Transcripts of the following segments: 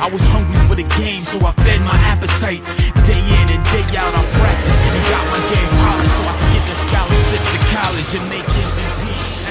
I was hungry for the game, so I fed my appetite.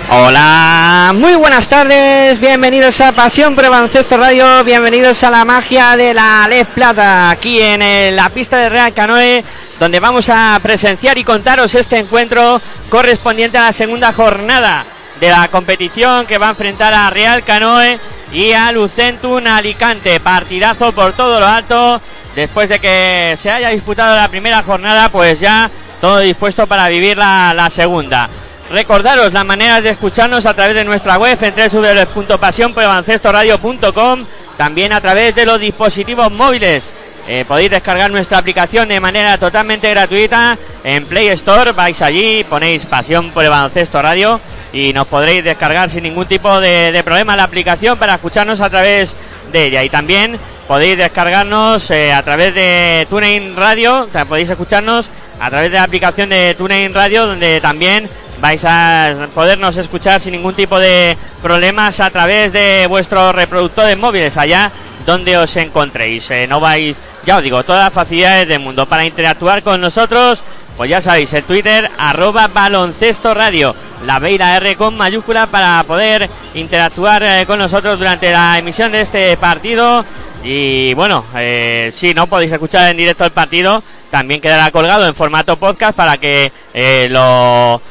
Hola, muy buenas tardes, bienvenidos a Pasión por Radio, bienvenidos a la magia de la Lez Plata, aquí en la pista de Real Canoe, donde vamos a presenciar y contaros este encuentro correspondiente a la segunda jornada de la competición que va a enfrentar a Real Canoe y a Lucentum Alicante, partidazo por todo lo alto, después de que se haya disputado la primera jornada, pues ya todo dispuesto para vivir la, segunda. Recordaros las maneras de escucharnos a través de nuestra web en www.pasionporbaloncestoradio.com también a través de los dispositivos móviles. Eh, podéis descargar nuestra aplicación de manera totalmente gratuita en Play Store. Vais allí, ponéis Pasión por el Radio y nos podréis descargar sin ningún tipo de, de problema la aplicación para escucharnos a través de ella. Y también podéis descargarnos eh, a través de TuneIn Radio, podéis escucharnos a través de la aplicación de TuneIn Radio, donde también vais a podernos escuchar sin ningún tipo de problemas a través de vuestros reproductores móviles allá donde os encontréis. Eh, no vais, ya os digo, todas las facilidades del mundo para interactuar con nosotros. Pues ya sabéis, el Twitter, arroba baloncesto radio, la B y la R con mayúscula para poder interactuar eh, con nosotros durante la emisión de este partido. Y bueno, eh, si no podéis escuchar en directo el partido, también quedará colgado en formato podcast para que eh, lo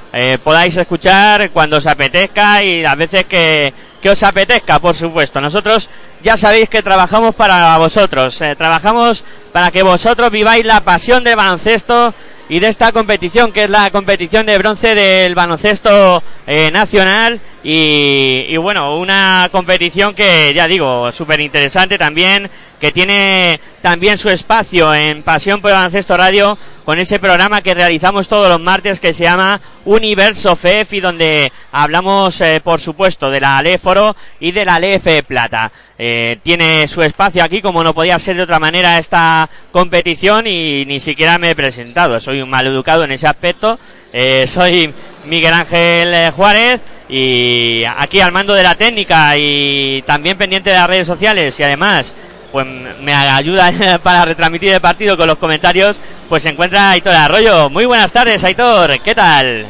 podáis escuchar cuando os apetezca y las veces que, os apetezca, por supuesto. Nosotros ya sabéis que trabajamos para vosotros, trabajamos para que vosotros viváis la pasión del baloncesto y de esta competición que es la competición de bronce del baloncesto eh, nacional y, bueno, una competición que ya digo, súper interesante también, que tiene también su espacio en Pasión por el Baloncesto Radio con ese programa que realizamos todos los martes que se llama Universo FEF y donde hablamos eh, por supuesto de la Aléforo y de la LF Plata. Eh, tiene su espacio aquí como no podía ser de otra manera esta competición y ni siquiera me he presentado. Soy un maleducado en ese aspecto. Eh, soy Miguel Ángel Juárez y aquí al mando de la técnica y también pendiente de las redes sociales y además pues me ayuda para retransmitir el partido con los comentarios, pues se encuentra Aitor Arroyo. Muy buenas tardes, Aitor, ¿qué tal?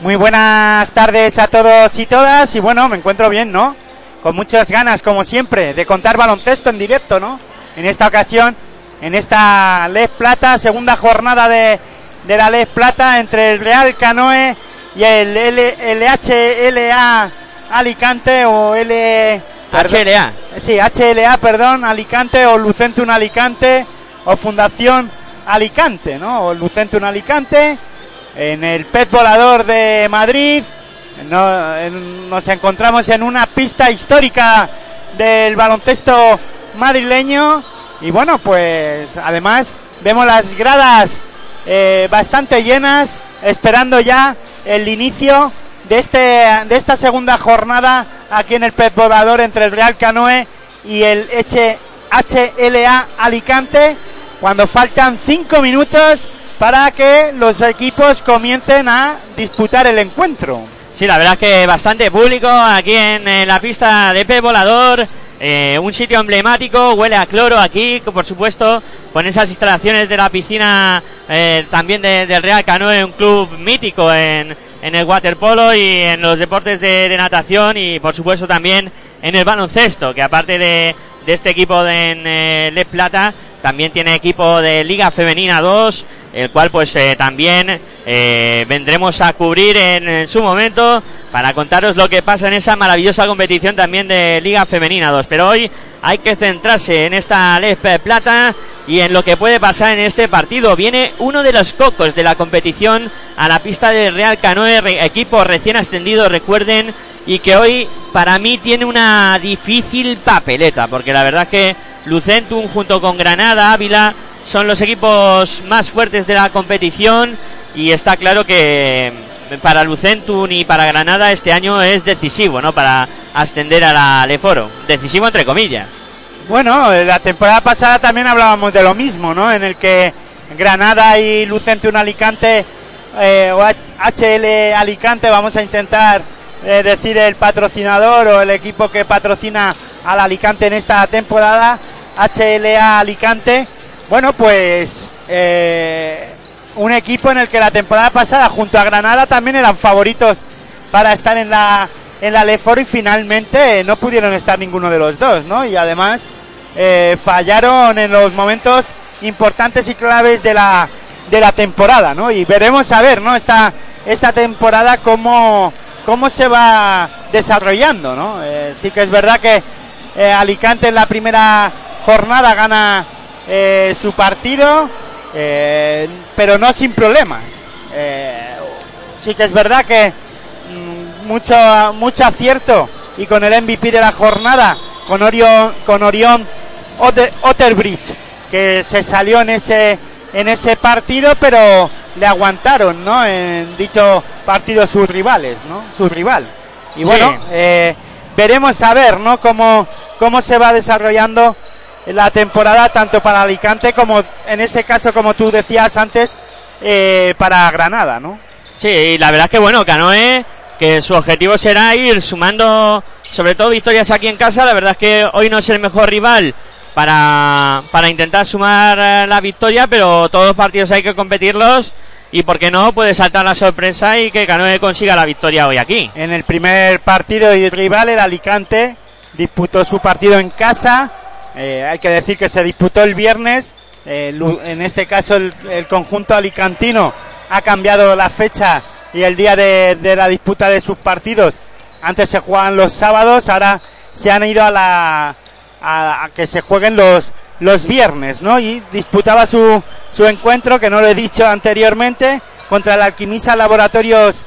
Muy buenas tardes a todos y todas y bueno, me encuentro bien, ¿no? Con muchas ganas, como siempre, de contar baloncesto en directo, ¿no? En esta ocasión, en esta Les Plata, segunda jornada de, de la Les Plata entre el Real Canoe y el LHLA Alicante o L... HLA. Sí, HLA, perdón, Alicante o Lucentum Alicante o Fundación Alicante, ¿no? O Lucentum Alicante en el pez volador de Madrid. No- en- nos encontramos en una pista histórica del baloncesto madrileño y bueno, pues además vemos las gradas eh, bastante llenas, esperando ya el inicio de este de esta segunda jornada aquí en el pez volador entre el Real Canoe y el HLA Alicante cuando faltan cinco minutos para que los equipos comiencen a disputar el encuentro. Sí, la verdad es que bastante público aquí en, eh, la pista de Pez Volador. Eh, un sitio emblemático, huele a cloro aquí, por supuesto, con esas instalaciones de la piscina eh, también de- del Real Canoe, un club mítico en, en el waterpolo y en los deportes de, de natación y por supuesto también en el baloncesto, que aparte de, de este equipo de en, eh, Plata, también tiene equipo de Liga Femenina 2, el cual pues eh, también eh, vendremos a cubrir en, su momento para contaros lo que pasa en esa maravillosa competición también de Liga Femenina 2. Pero hoy hay que centrarse en esta Les Plata y en lo que puede pasar en este partido. Viene uno de los cocos de la competición a la pista del Real Canoe, equipo recién ascendido, recuerden, y que hoy para mí tiene una difícil papeleta, porque la verdad es que Lucentum junto con Granada, Ávila, son los equipos más fuertes de la competición y está claro que para Lucentum y para Granada este año es decisivo, ¿no? Para ascender a la Leforo. Decisivo entre comillas. Bueno, eh, la temporada pasada también hablábamos de lo mismo, ¿no? En el que Granada y Lucente un Alicante eh, o HL Alicante, vamos a intentar eh, decir el patrocinador o el equipo que patrocina al Alicante en esta temporada, HLA Alicante. Bueno, pues eh, un equipo en el que la temporada pasada junto a Granada también eran favoritos para estar en la en la y finalmente eh, no pudieron estar ninguno de los dos, ¿no? Y además eh, fallaron en los momentos importantes y claves de la de la temporada, ¿no? Y veremos a ver, ¿no? Esta esta temporada cómo cómo se va desarrollando, ¿no? Sí que es verdad que Alicante en la primera jornada gana eh, su partido, eh, pero no sin problemas. Eh, sí que es verdad que mm, mucho, mucho acierto y con el MVP de la jornada, con Orión, con Orión Otter- Otterbridge, que se salió en ese, en ese partido, pero le aguantaron, ¿no? En dicho partido sus rivales, ¿no? Su rival. Y Sí. bueno, eh, veremos a ver, ¿no? Cómo, cómo se va desarrollando la temporada tanto para Alicante como en ese caso como tú decías antes eh, para Granada, ¿no? Sí, y la verdad es que bueno, Canoe, que su objetivo será ir sumando sobre todo victorias aquí en casa. La verdad es que hoy no es el mejor rival para, para intentar sumar eh, la victoria, pero todos los partidos hay que competirlos. Y por qué no, puede saltar la sorpresa y que Canoe consiga la victoria hoy aquí. En el primer partido y rival, el Alicante disputó su partido en casa. Eh, hay que decir que se disputó el viernes. Eh, en este caso, el, el conjunto alicantino ha cambiado la fecha y el día de, de la disputa de sus partidos. Antes se jugaban los sábados, ahora se han ido a la a, a que se jueguen los los viernes, ¿no? Y disputaba su, su encuentro, que no lo he dicho anteriormente, contra el Alquimisa Laboratorios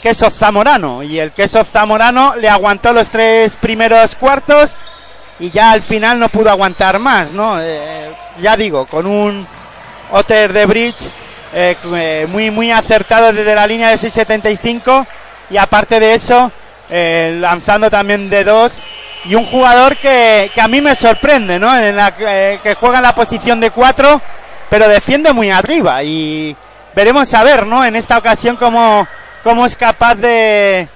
Queso Zamorano. Y el Queso Zamorano le aguantó los tres primeros cuartos y ya al final no pudo aguantar más, ¿no? Eh, ya digo, con un Otter de Bridge eh, eh, muy, muy acertado desde la línea de 6.75 y aparte de eso, eh, lanzando también de dos y un jugador que, que a mí me sorprende, ¿no? Que- eh, juega en la posición de cuatro, pero defiende muy arriba y veremos a ver, ¿no? En esta ocasión cómo, cómo es capaz de,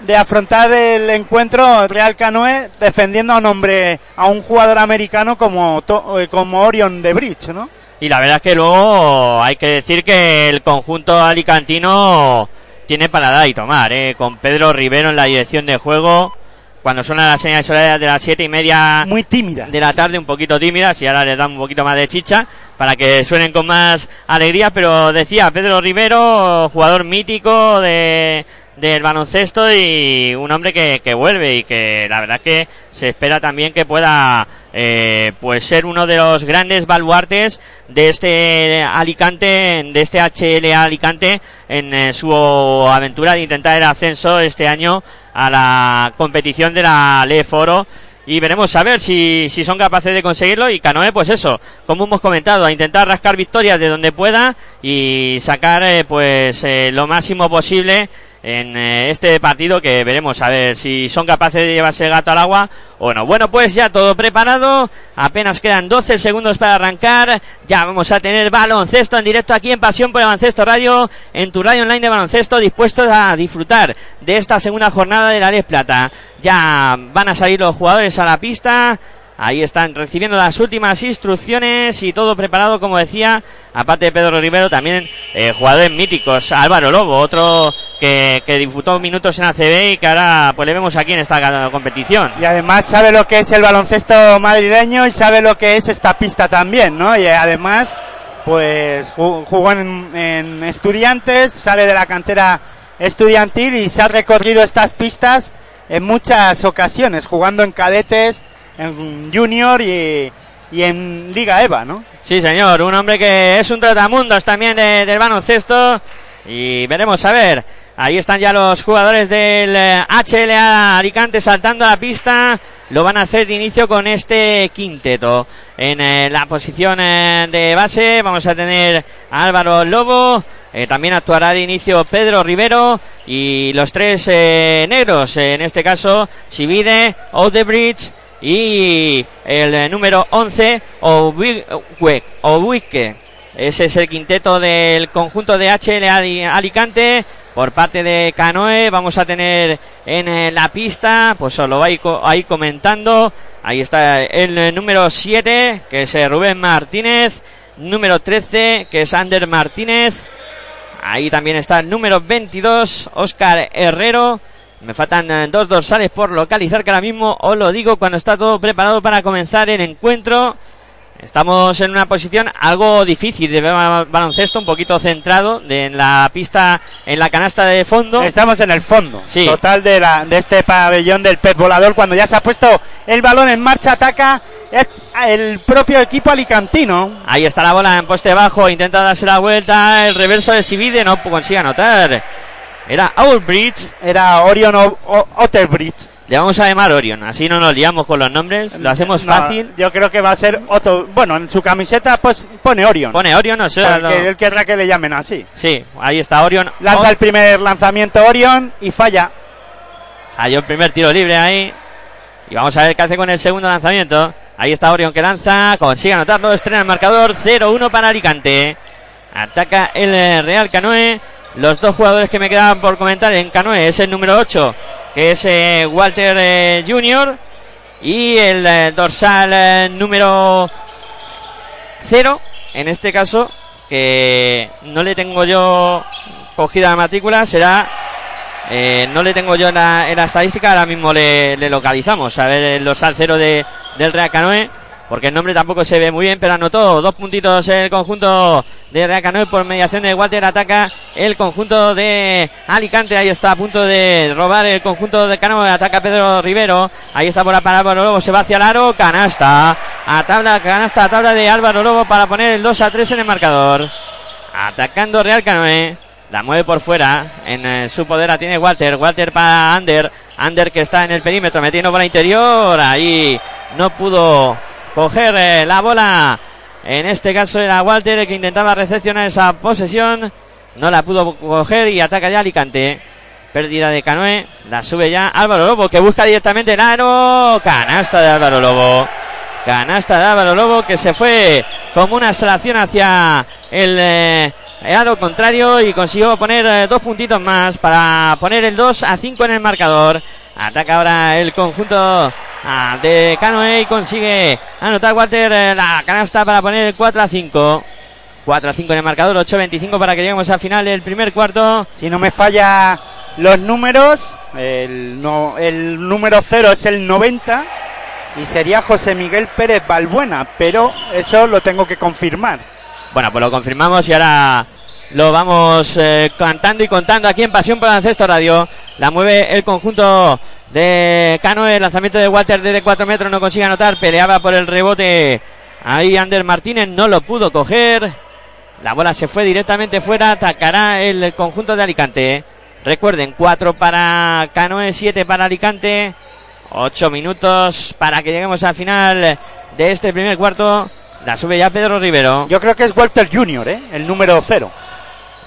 de afrontar el encuentro Real Canoe defendiendo a un hombre, a un jugador americano como, eh, como Orion de Bridge, ¿no? Y la verdad es que luego hay que decir que el conjunto alicantino tiene para dar y tomar, ¿eh? con Pedro Rivero en la dirección de juego. Cuando suenan las señales horarias de las siete y media Muy tímida. de la tarde, un poquito tímidas, y ahora les damos un poquito más de chicha para que suenen con más alegría. Pero decía Pedro Rivero, jugador mítico de del baloncesto y un hombre que, que vuelve y que la verdad que se espera también que pueda eh, pues ser uno de los grandes baluartes de este Alicante, de este HL Alicante en eh, su aventura de intentar el ascenso este año a la competición de la Le Foro. Y veremos a ver si, si son capaces de conseguirlo. Y Canoe pues eso como hemos comentado a intentar rascar victorias de donde pueda y sacar eh, pues eh, lo máximo posible en eh, este partido que veremos a ver si son capaces de llevarse el gato al agua o no. Bueno, pues ya todo preparado, apenas quedan 12 segundos para arrancar, ya vamos a tener baloncesto en directo aquí en Pasión por el Baloncesto Radio, en tu radio online de baloncesto, dispuestos a disfrutar de esta segunda jornada de la Les Plata. Ya van a salir los jugadores a la pista, Ahí están recibiendo las últimas instrucciones y todo preparado, como decía, aparte de Pedro Rivero, también eh, jugadores míticos. Álvaro Lobo, otro que, que disputó minutos en ACB y que ahora pues le vemos aquí en esta competición. Y además sabe lo que es el baloncesto madrileño y sabe lo que es esta pista también, ¿no? Y además, pues ju- jugó en estudiantes, sale de la cantera estudiantil y se ha recorrido estas pistas en muchas ocasiones, jugando en cadetes, en junior y, y en Liga EVA, ¿no? Sí, señor, un hombre que es un tratamundos también de- del baloncesto. Y veremos a ver. Ahí están ya los jugadores del eh, HLA Alicante saltando a la pista. Lo van a hacer de inicio con este quinteto. En eh, la posición eh, de base vamos a tener a Álvaro Lobo. Eh, también actuará de inicio Pedro Rivero y los tres eh, negros, eh, en este caso Sivide, Odebridge y el eh, número 11, Obuique. Ese es el quinteto del conjunto de HL Ali- Alicante. Por parte de Canoe vamos a tener en eh, la pista, pues solo va ahí, co- ahí comentando. Ahí está el eh, número 7, que es Rubén Martínez. Número 13, que es Ander Martínez. Ahí también está el número 22, Oscar Herrero. Me faltan eh, dos dorsales por localizar que ahora mismo os lo digo cuando está todo preparado para comenzar el encuentro. Estamos en una posición algo difícil de baloncesto, un poquito centrado de, en la pista, en la canasta de fondo. Estamos en el fondo Sí. total de, la, de este pabellón del pez volador. Cuando ya se ha puesto el balón en marcha, ataca el propio equipo alicantino. Ahí está la bola en poste bajo, intenta darse la vuelta, el reverso de Sivide no consigue anotar. Era Owlbridge, Era Orion o, o- Otterbridge. le vamos a llamar Orion, así no nos liamos con los nombres, lo hacemos No, fácil. Yo creo que va a ser Otto. Bueno, en su camiseta pues pone Orion. Pone Orion, no sé. Para lo- que él querrá que le llamen así. Sí, ahí está Orion. Lanza el primer lanzamiento Orion y falla. Falló el primer tiro libre ahí. Y vamos a ver qué hace con el segundo lanzamiento. Ahí está Orion que lanza, consigue anotarlo, estrena el marcador 0-1 para Alicante. Ataca el eh, Real Canoe. Los dos jugadores que me quedaban por comentar en Canoe es el número 8, que es eh, Walter eh, Junior. Y el eh, dorsal eh, número 0, en este caso, que no le tengo yo cogida la matrícula, será no le tengo yo en la, estadística, ahora mismo le, le localizamos. A ver el dorsal cero de, del Real Canoe, porque el nombre tampoco se ve muy bien, pero anotó dos puntitos el conjunto de Real Canoe por mediación de Walter. Ataca el conjunto de Alicante, ahí está a punto de robar el conjunto de Canoe. Ataca Pedro Rivero, ahí está por la para Álvaro Lobo, se va hacia el aro, canasta. A tabla, canasta a tabla de Álvaro Lobo para poner el 2 a 3 en el marcador. Atacando Real Canoe. La mueve por fuera. En eh, su poder la tiene Walter. Walter para Ander. Ander que está en el perímetro metiendo bola interior. Ahí no pudo coger eh, la bola. En este caso era Walter el que intentaba recepcionar esa posesión. No la pudo coger y ataca ya Alicante. Pérdida de Canoe. La sube ya Álvaro Lobo que busca directamente el aro. Canasta de Álvaro Lobo. Canasta de Álvaro Lobo que se fue como una salación hacia el eh, contrario y consiguió poner eh, dos puntitos más para poner el 2 a 5 en el marcador. Ataca ahora el conjunto ah, de Canoe y consigue anotar Walter eh, la canasta para poner el 4 a 5. 4 a 5 en el marcador, 8 a 25 para que lleguemos al final del primer cuarto. Si no me falla los números, el, no, el número 0 es el 90 y sería José Miguel Pérez Balbuena, pero eso lo tengo que confirmar. Bueno, pues lo confirmamos y ahora lo vamos eh, cantando y contando aquí en Pasión por Baloncesto Radio. La mueve el conjunto de Canoe, el lanzamiento de Walter desde 4 metros no consigue anotar, peleaba por el rebote. Ahí Ander Martínez no lo pudo coger. La bola se fue directamente fuera, atacará el conjunto de Alicante. Recuerden, 4 para Canoe, 7 para Alicante. 8 minutos para que lleguemos al final de este primer cuarto. La sube ya Pedro Rivero. Yo creo que es Walter Junior, ¿eh? el número 0.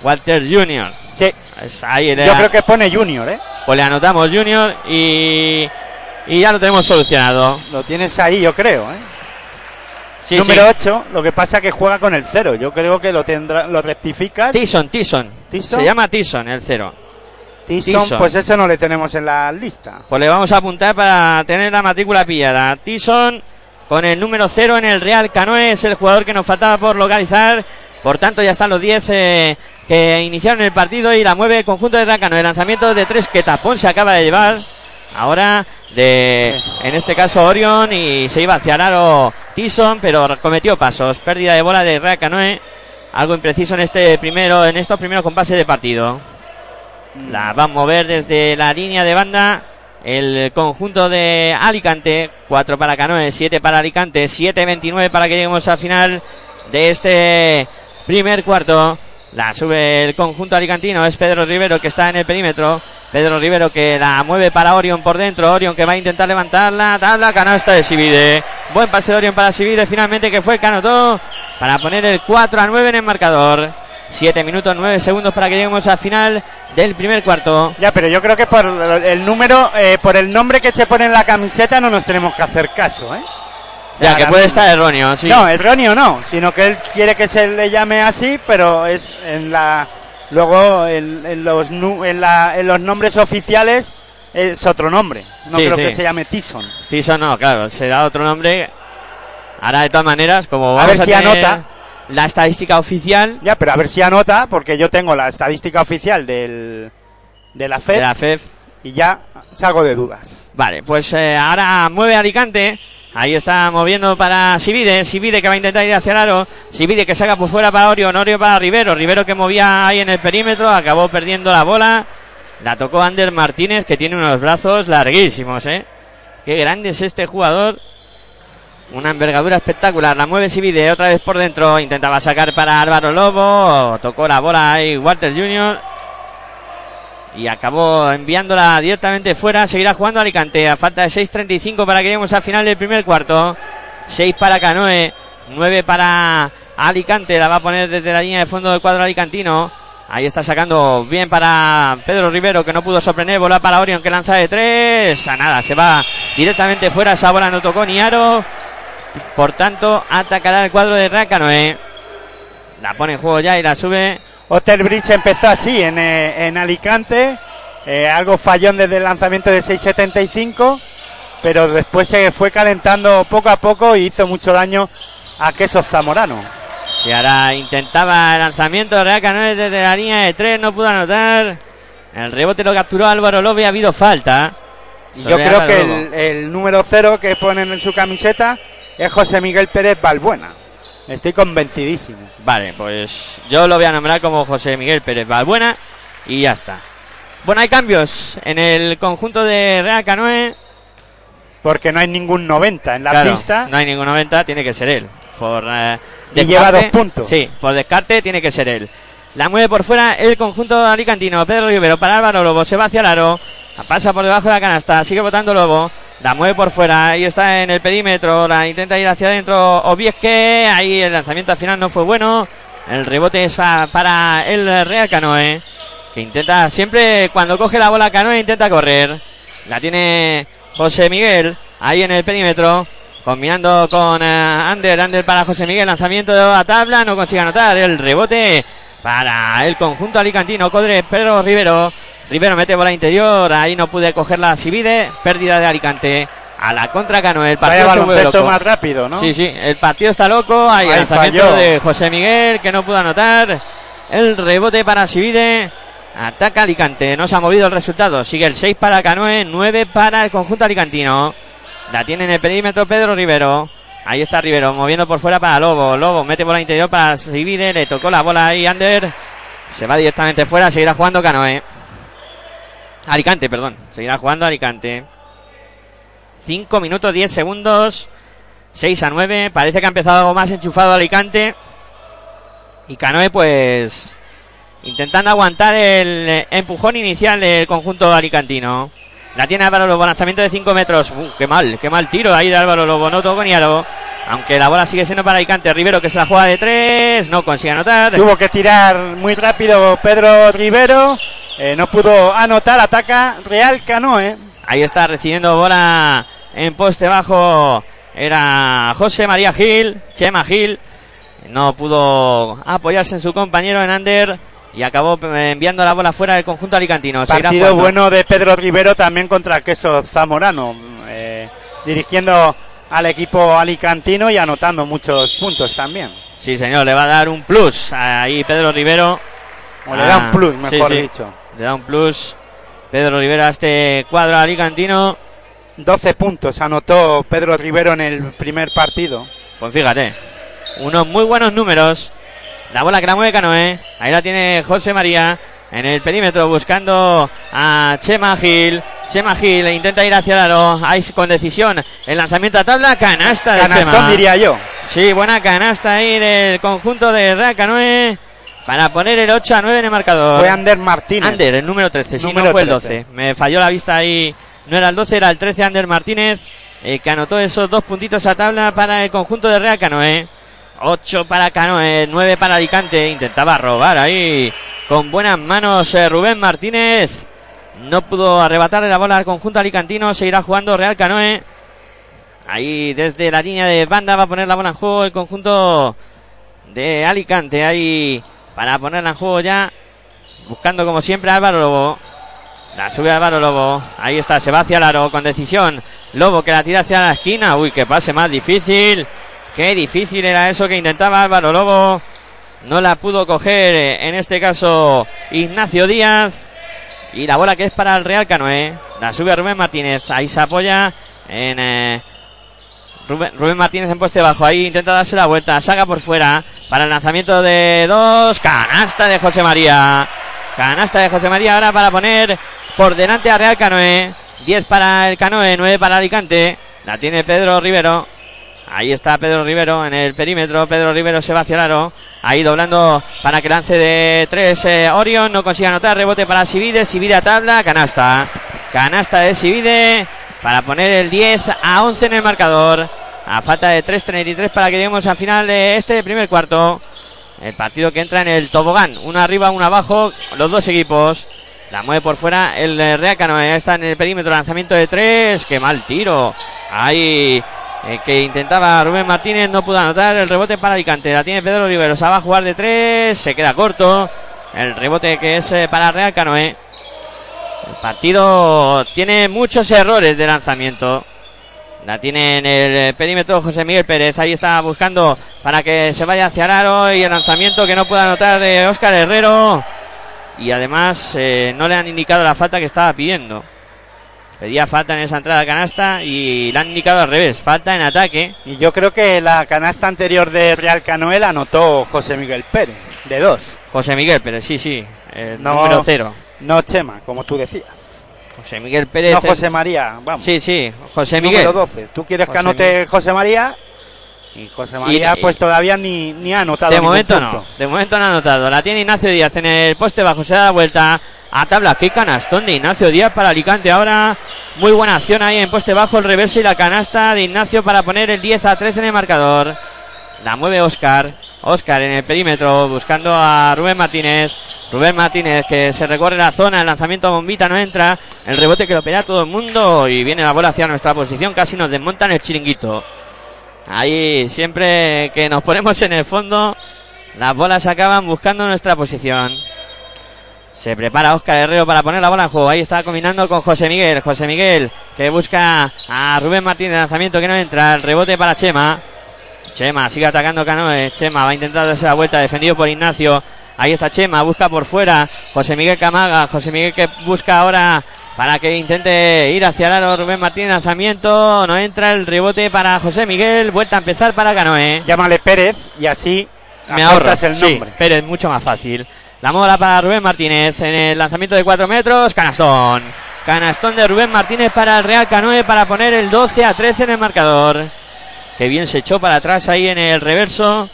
Walter Junior. Sí, Es ahí yo creo que pone Junior, ¿eh? pues le anotamos Junior y, y ya lo tenemos solucionado. Lo tienes ahí, yo creo, ¿eh? Sí, número sí. 8, lo que pasa que juega con el 0. Yo creo que lo tendrá, lo rectificas. Tison, Tison. ¿Tison? Se llama Tison el cero. Tison, Tison. pues eso no le tenemos en la lista. Pues le vamos a apuntar para tener la matrícula pillada. Tison con el número 0 en el Real Canoe. Es el jugador que nos faltaba por localizar. Por tanto, ya están los 10 eh, que iniciaron el partido y la mueve el conjunto de Real Canoe. El lanzamiento de tres que Tapón se acaba de llevar. Ahora de, en este caso, Orion y se iba hacia el aro Tyson, pero cometió pasos. Pérdida de bola de Real Canoe. Algo impreciso en este primero, en estos primeros compases de partido. La va a mover desde la línea de banda el conjunto de Alicante. 4 para Canoe, 7 para Alicante, 7-29 para que lleguemos al final de este primer cuarto. La sube el conjunto alicantino, es Pedro Rivero que está en el perímetro. Pedro Rivero que la mueve para Orion por dentro. Orion que va a intentar levantarla. Tabla canasta de Sibide. Buen pase de Orion para Sibide finalmente que fue Canotó para poner el 4 a 9 en el marcador. 7 minutos 9 segundos para que lleguemos al final del primer cuarto. Ya, pero yo creo que por el número, eh, por el nombre que se pone en la camiseta no nos tenemos que hacer caso, ¿eh? Ya, que puede estar erróneo, sí. No, erróneo no, sino que él quiere que se le llame así, pero es en la luego en, en los en, la- en los nombres oficiales es otro nombre. No Sí, creo sí. que se llame Tyson. Tyson no, claro, será otro nombre. Ahora de todas maneras, como A vamos ver si tener anota. la estadística oficial Ya, pero a ver si anota, porque yo tengo la estadística oficial del de la FED de la FEF. y ya salgo de dudas. Vale, pues eh, ahora mueve Alicante. Ahí está moviendo para Sibide. Sibide que va a intentar ir hacia el aro. Sibide que saca por fuera para Orion. Orion para Rivero. Rivero que movía ahí en el perímetro. Acabó perdiendo la bola. La tocó Ander Martínez que tiene unos brazos larguísimos, ¿eh? Qué grande es este jugador. Una envergadura espectacular. La mueve Sibide otra vez por dentro. Intentaba sacar para Álvaro Lobo. Tocó la bola ahí Walter Jr. Y acabó enviándola directamente fuera. Seguirá jugando Alicante. A falta de 6.35 para que lleguemos al final del primer cuarto. 6 para Canoe. 9 para Alicante. La va a poner desde la línea de fondo del cuadro alicantino. Ahí está sacando bien para Pedro Rivero que no pudo sorprender. Bola para Orion que lanza de 3. A nada. Se va directamente fuera. Esa bola no tocó ni aro. Por tanto, atacará el cuadro de Real Canoe. La pone en juego ya y la sube. Hotel Bridge empezó así en, eh, en Alicante, eh, algo fallón desde el lanzamiento de 6.75, pero después se fue calentando poco a poco y hizo mucho daño a Quesos Zamorano. Si ahora intentaba el lanzamiento de Real Canoe desde la línea de tres, no pudo anotar. El rebote lo capturó Álvaro Lobo y ha habido falta. Yo creo que el, el número cero que ponen en su camiseta es José Miguel Pérez Balbuena. Estoy convencidísimo. Vale, pues yo lo voy a nombrar como José Miguel Pérez Balbuena y ya está. Bueno, hay cambios en el conjunto de Real Canoe. Porque no hay ningún 90 en la Claro, pista. No hay ningún 90, tiene que ser él. Por, eh, Y lleva dos puntos. Sí, por descarte tiene que ser él. La mueve por fuera el conjunto alicantino. Pedro Rivero para Álvaro Lobo. Se va hacia el aro. Pasa por debajo de la canasta. Sigue botando Lobo. La mueve por fuera. Ahí está en el perímetro. La intenta ir hacia adentro. Obiesque. Ahí el lanzamiento al final no fue bueno. El rebote es para el Real Canoe. Que intenta siempre cuando coge la bola Canoe intenta correr. La tiene José Miguel. Ahí en el perímetro. Combinando con eh, Ander. Ander para José Miguel. Lanzamiento a tabla. No consigue anotar. El rebote para el conjunto alicantino. Codre Pedro Rivero. Rivero mete bola interior. Ahí no pude cogerla Sibide. Pérdida de Alicante. A la contra Canoe. El Vaya partido baloncesto loco. más rápido, ¿no? Sí, sí, el partido está loco. Hay Ahí lanzamiento falló. de José Miguel que no pudo anotar. El rebote para Sibide. Ataca Alicante. No se ha movido el resultado. Sigue el 6 para Canoe, 9 para el conjunto alicantino. La tiene en el perímetro Pedro Rivero. Ahí está Rivero moviendo por fuera para Lobo. Lobo mete bola interior para Sibide. Le tocó la bola ahí Ander. Se va directamente fuera. Seguirá jugando Canoe. Alicante, perdón. Seguirá jugando Alicante. 5 minutos 10 segundos. 6 a 9. Parece que ha empezado algo más enchufado Alicante. Y Canoe, pues. Intentando aguantar el empujón inicial del conjunto alicantino. La tiene Álvaro Lobo, lanzamiento de 5 metros. Uh, qué mal, qué mal tiro ahí de Álvaro Lobo. No tocó ni aro. Aunque la bola sigue siendo para Alicante. Rivero que se la juega de 3. No consigue anotar. Tuvo que tirar muy rápido Pedro Rivero. eh, no pudo anotar. Ataca Real Canoe. Ahí está recibiendo bola en poste bajo. Era José María Gil, Chema Gil. No pudo apoyarse en su compañero en Ander y acabó eh, enviando la bola fuera del conjunto alicantino. Partido bueno de Pedro Rivero también contra Queso Zamorano. eh, dirigiendo al equipo alicantino y anotando muchos puntos también. Sí, señor, le va a dar un plus ahí Pedro Rivero. O le da Ah, un plus, sí, mejor sí. dicho. Le da un plus Pedro Rivero a este cuadro alicantino. 12 puntos anotó Pedro Rivero en el primer partido. Pues fíjate, unos muy buenos números. La bola que la mueve Canoe. Ahí la tiene José María en el perímetro buscando a Chema Gil. Chema Gil intenta ir hacia el aro. Ahí con decisión. El lanzamiento a tabla. Canasta de Canastón Chema. diría yo. Sí, buena canasta ahí del conjunto de Real Canoe. Para poner el 8 a 9 en el marcador. Fue Ander Martínez. Ander, el número 13, si no Número fue el 13. 12. Me falló la vista ahí. No era el 12, era el 13 Ander Martínez, eh, que anotó esos dos puntitos a tabla para el conjunto de Real Canoe. 8 para Canoe, 9 para Alicante. Intentaba robar ahí con buenas manos eh, Rubén Martínez. No pudo arrebatarle la bola al conjunto alicantino. Seguirá jugando Real Canoe. Ahí desde la línea de banda va a poner la bola en juego el conjunto de Alicante. Ahí para ponerla en juego ya. Buscando como siempre a Álvaro Lobo. La sube Álvaro Lobo. Ahí está, se va hacia el aro con decisión. Lobo que la tira hacia la esquina. Uy, qué pase más difícil. Qué difícil era eso que intentaba Álvaro Lobo. No la pudo coger eh, en este caso Ignacio Díaz. Y la bola que es para el Real Canoe. La sube Rubén Martínez. Ahí se apoya en eh, Rubén, Rubén Martínez en poste bajo. Ahí intenta darse la vuelta. Saca por fuera. Para el lanzamiento de dos. Canasta de José María. Canasta de José María ahora para poner por delante a Real Canoe. 10 para el Canoe, 9 para Alicante. La tiene Pedro Rivero. Ahí está Pedro Rivero en el perímetro. Pedro Rivero se va hacia el. Ahí doblando para que lance de tres. eh, Orion no consigue anotar. Rebote para Sivide. Sivide a tabla. Canasta. Canasta de Sivide para poner el 10 a 11 en el marcador. A falta de 3.33 para que lleguemos al final de este primer cuarto. El partido que entra en el tobogán. Una arriba, una abajo. Los dos equipos. La mueve por fuera el eh. Ya está en el perímetro. Lanzamiento de tres. Qué mal tiro. Ahí eh, que intentaba Rubén Martínez. No pudo anotar. El rebote para Alicante. La tiene Pedro Rivero. Se va a jugar de tres. Se queda corto. El rebote que es eh, para Real Canoe. El partido tiene muchos errores de lanzamiento. La tiene en el eh, perímetro José Miguel Pérez. Ahí está buscando para que se vaya hacia aro. Y el lanzamiento que no pueda anotar de Óscar Herrero. Y además eh, no le han indicado la falta que estaba pidiendo. Pedía falta en esa entrada canasta y le han indicado al revés. Falta en ataque. Y yo creo que la canasta anterior de Real Canoel anotó José Miguel Pérez, de dos. José Miguel Pérez, sí, sí. El No. número cero. No Chema, como tú decías. José Miguel Pérez. No José María, vamos. Sí, sí. José Miguel. Número 12. Tú quieres que José anote Miguel. José María y José María y- pues todavía ni, ni ha anotado De momento punto. no, de momento no ha anotado. La tiene Ignacio Díaz en el poste bajo, se da la vuelta a tabla. Qué canastón de Ignacio Díaz para Alicante ahora. Muy buena acción ahí en poste bajo, el reverso y la canasta de Ignacio para poner el 10 a 13 en el marcador. La mueve Oscar. Oscar en el perímetro buscando a Rubén Martínez. Rubén Martínez que se recorre la zona, el lanzamiento bombita no entra. El rebote que lo pelea todo el mundo y viene la bola hacia nuestra posición. Casi nos desmontan el chiringuito. Ahí siempre que nos ponemos en el fondo, las bolas acaban buscando nuestra posición. Se prepara Oscar Herrero para poner la bola en juego. Ahí está combinando con José Miguel. José Miguel que busca a Rubén Martínez. Lanzamiento que no entra. El rebote para Chema. Chema sigue atacando Canoe. Chema va a intentar darse la vuelta. Defendido por Ignacio. Ahí está Chema. Busca por fuera. José Miguel Camaga. José Miguel que busca ahora para que intente ir hacia el aro. Rubén Martínez. Lanzamiento. No entra el rebote para José Miguel. Vuelta a empezar para Canoe. Llámale Pérez y así Me ahorro. acortas el nombre. pero es mucho más fácil. La mola para Rubén Martínez en el lanzamiento de 4 metros. Canastón. Canastón de Rubén Martínez para el Real Canoe para poner el 12 a 13 en el marcador. Que bien se echó para atrás ahí en el reverso.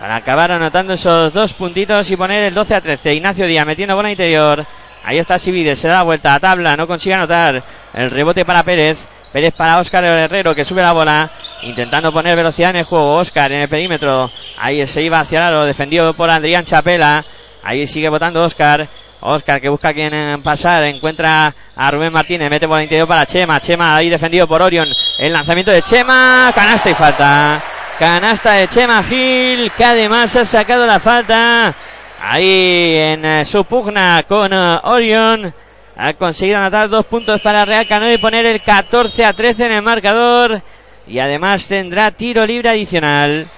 Para acabar anotando esos dos puntitos y poner el 12 a 13. Ignacio Díaz metiendo bola interior. Ahí está Sivides, se da vuelta a tabla, no consigue anotar. El rebote para Pérez. Pérez para Óscar Herrero que sube la bola. Intentando poner velocidad en el juego. Óscar en el perímetro. Ahí se iba hacia el aro. Defendido por Adrián Chapela. Ahí sigue votando Óscar. Óscar que busca quien eh, pasar. Encuentra a Rubén Martínez. Mete por el interior para Chema. Chema ahí defendido por Orion. El lanzamiento de Chema. Canasta y falta. Canasta de Chema Gil. Que además ha sacado la falta. Ahí en eh, su pugna con eh, Orion. Ha conseguido anotar dos puntos para Real Canoe y poner el 14 a 13 en el marcador. Y además tendrá tiro libre adicional.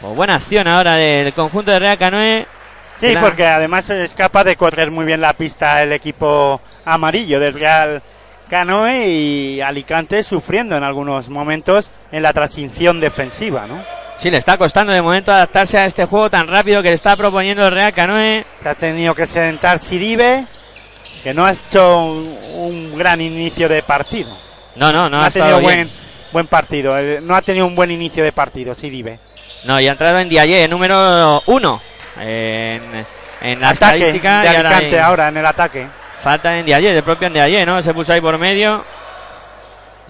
Pues buena acción ahora del conjunto de Real Canoe. Sí, porque además es capaz de correr muy bien la pista el equipo amarillo del Real Canoe y Alicante sufriendo en algunos momentos en la transición defensiva, ¿no? Sí, le está costando de momento adaptarse a este juego tan rápido que le está proponiendo el Real Canoe. Se ha tenido que sentar Sidibe, que no ha hecho un, un gran inicio de partido. No, no, no, No, ha, ha tenido bien. buen, buen partido, eh, no ha tenido un buen inicio de partido, Sidibe. No, y ha entrado en Diaye, número uno. En, en la Ataque estadística. de ahora Alicante ahora en el ataque. Falta en Diaye, de propio en Diaye, ¿no? Se puso ahí por medio.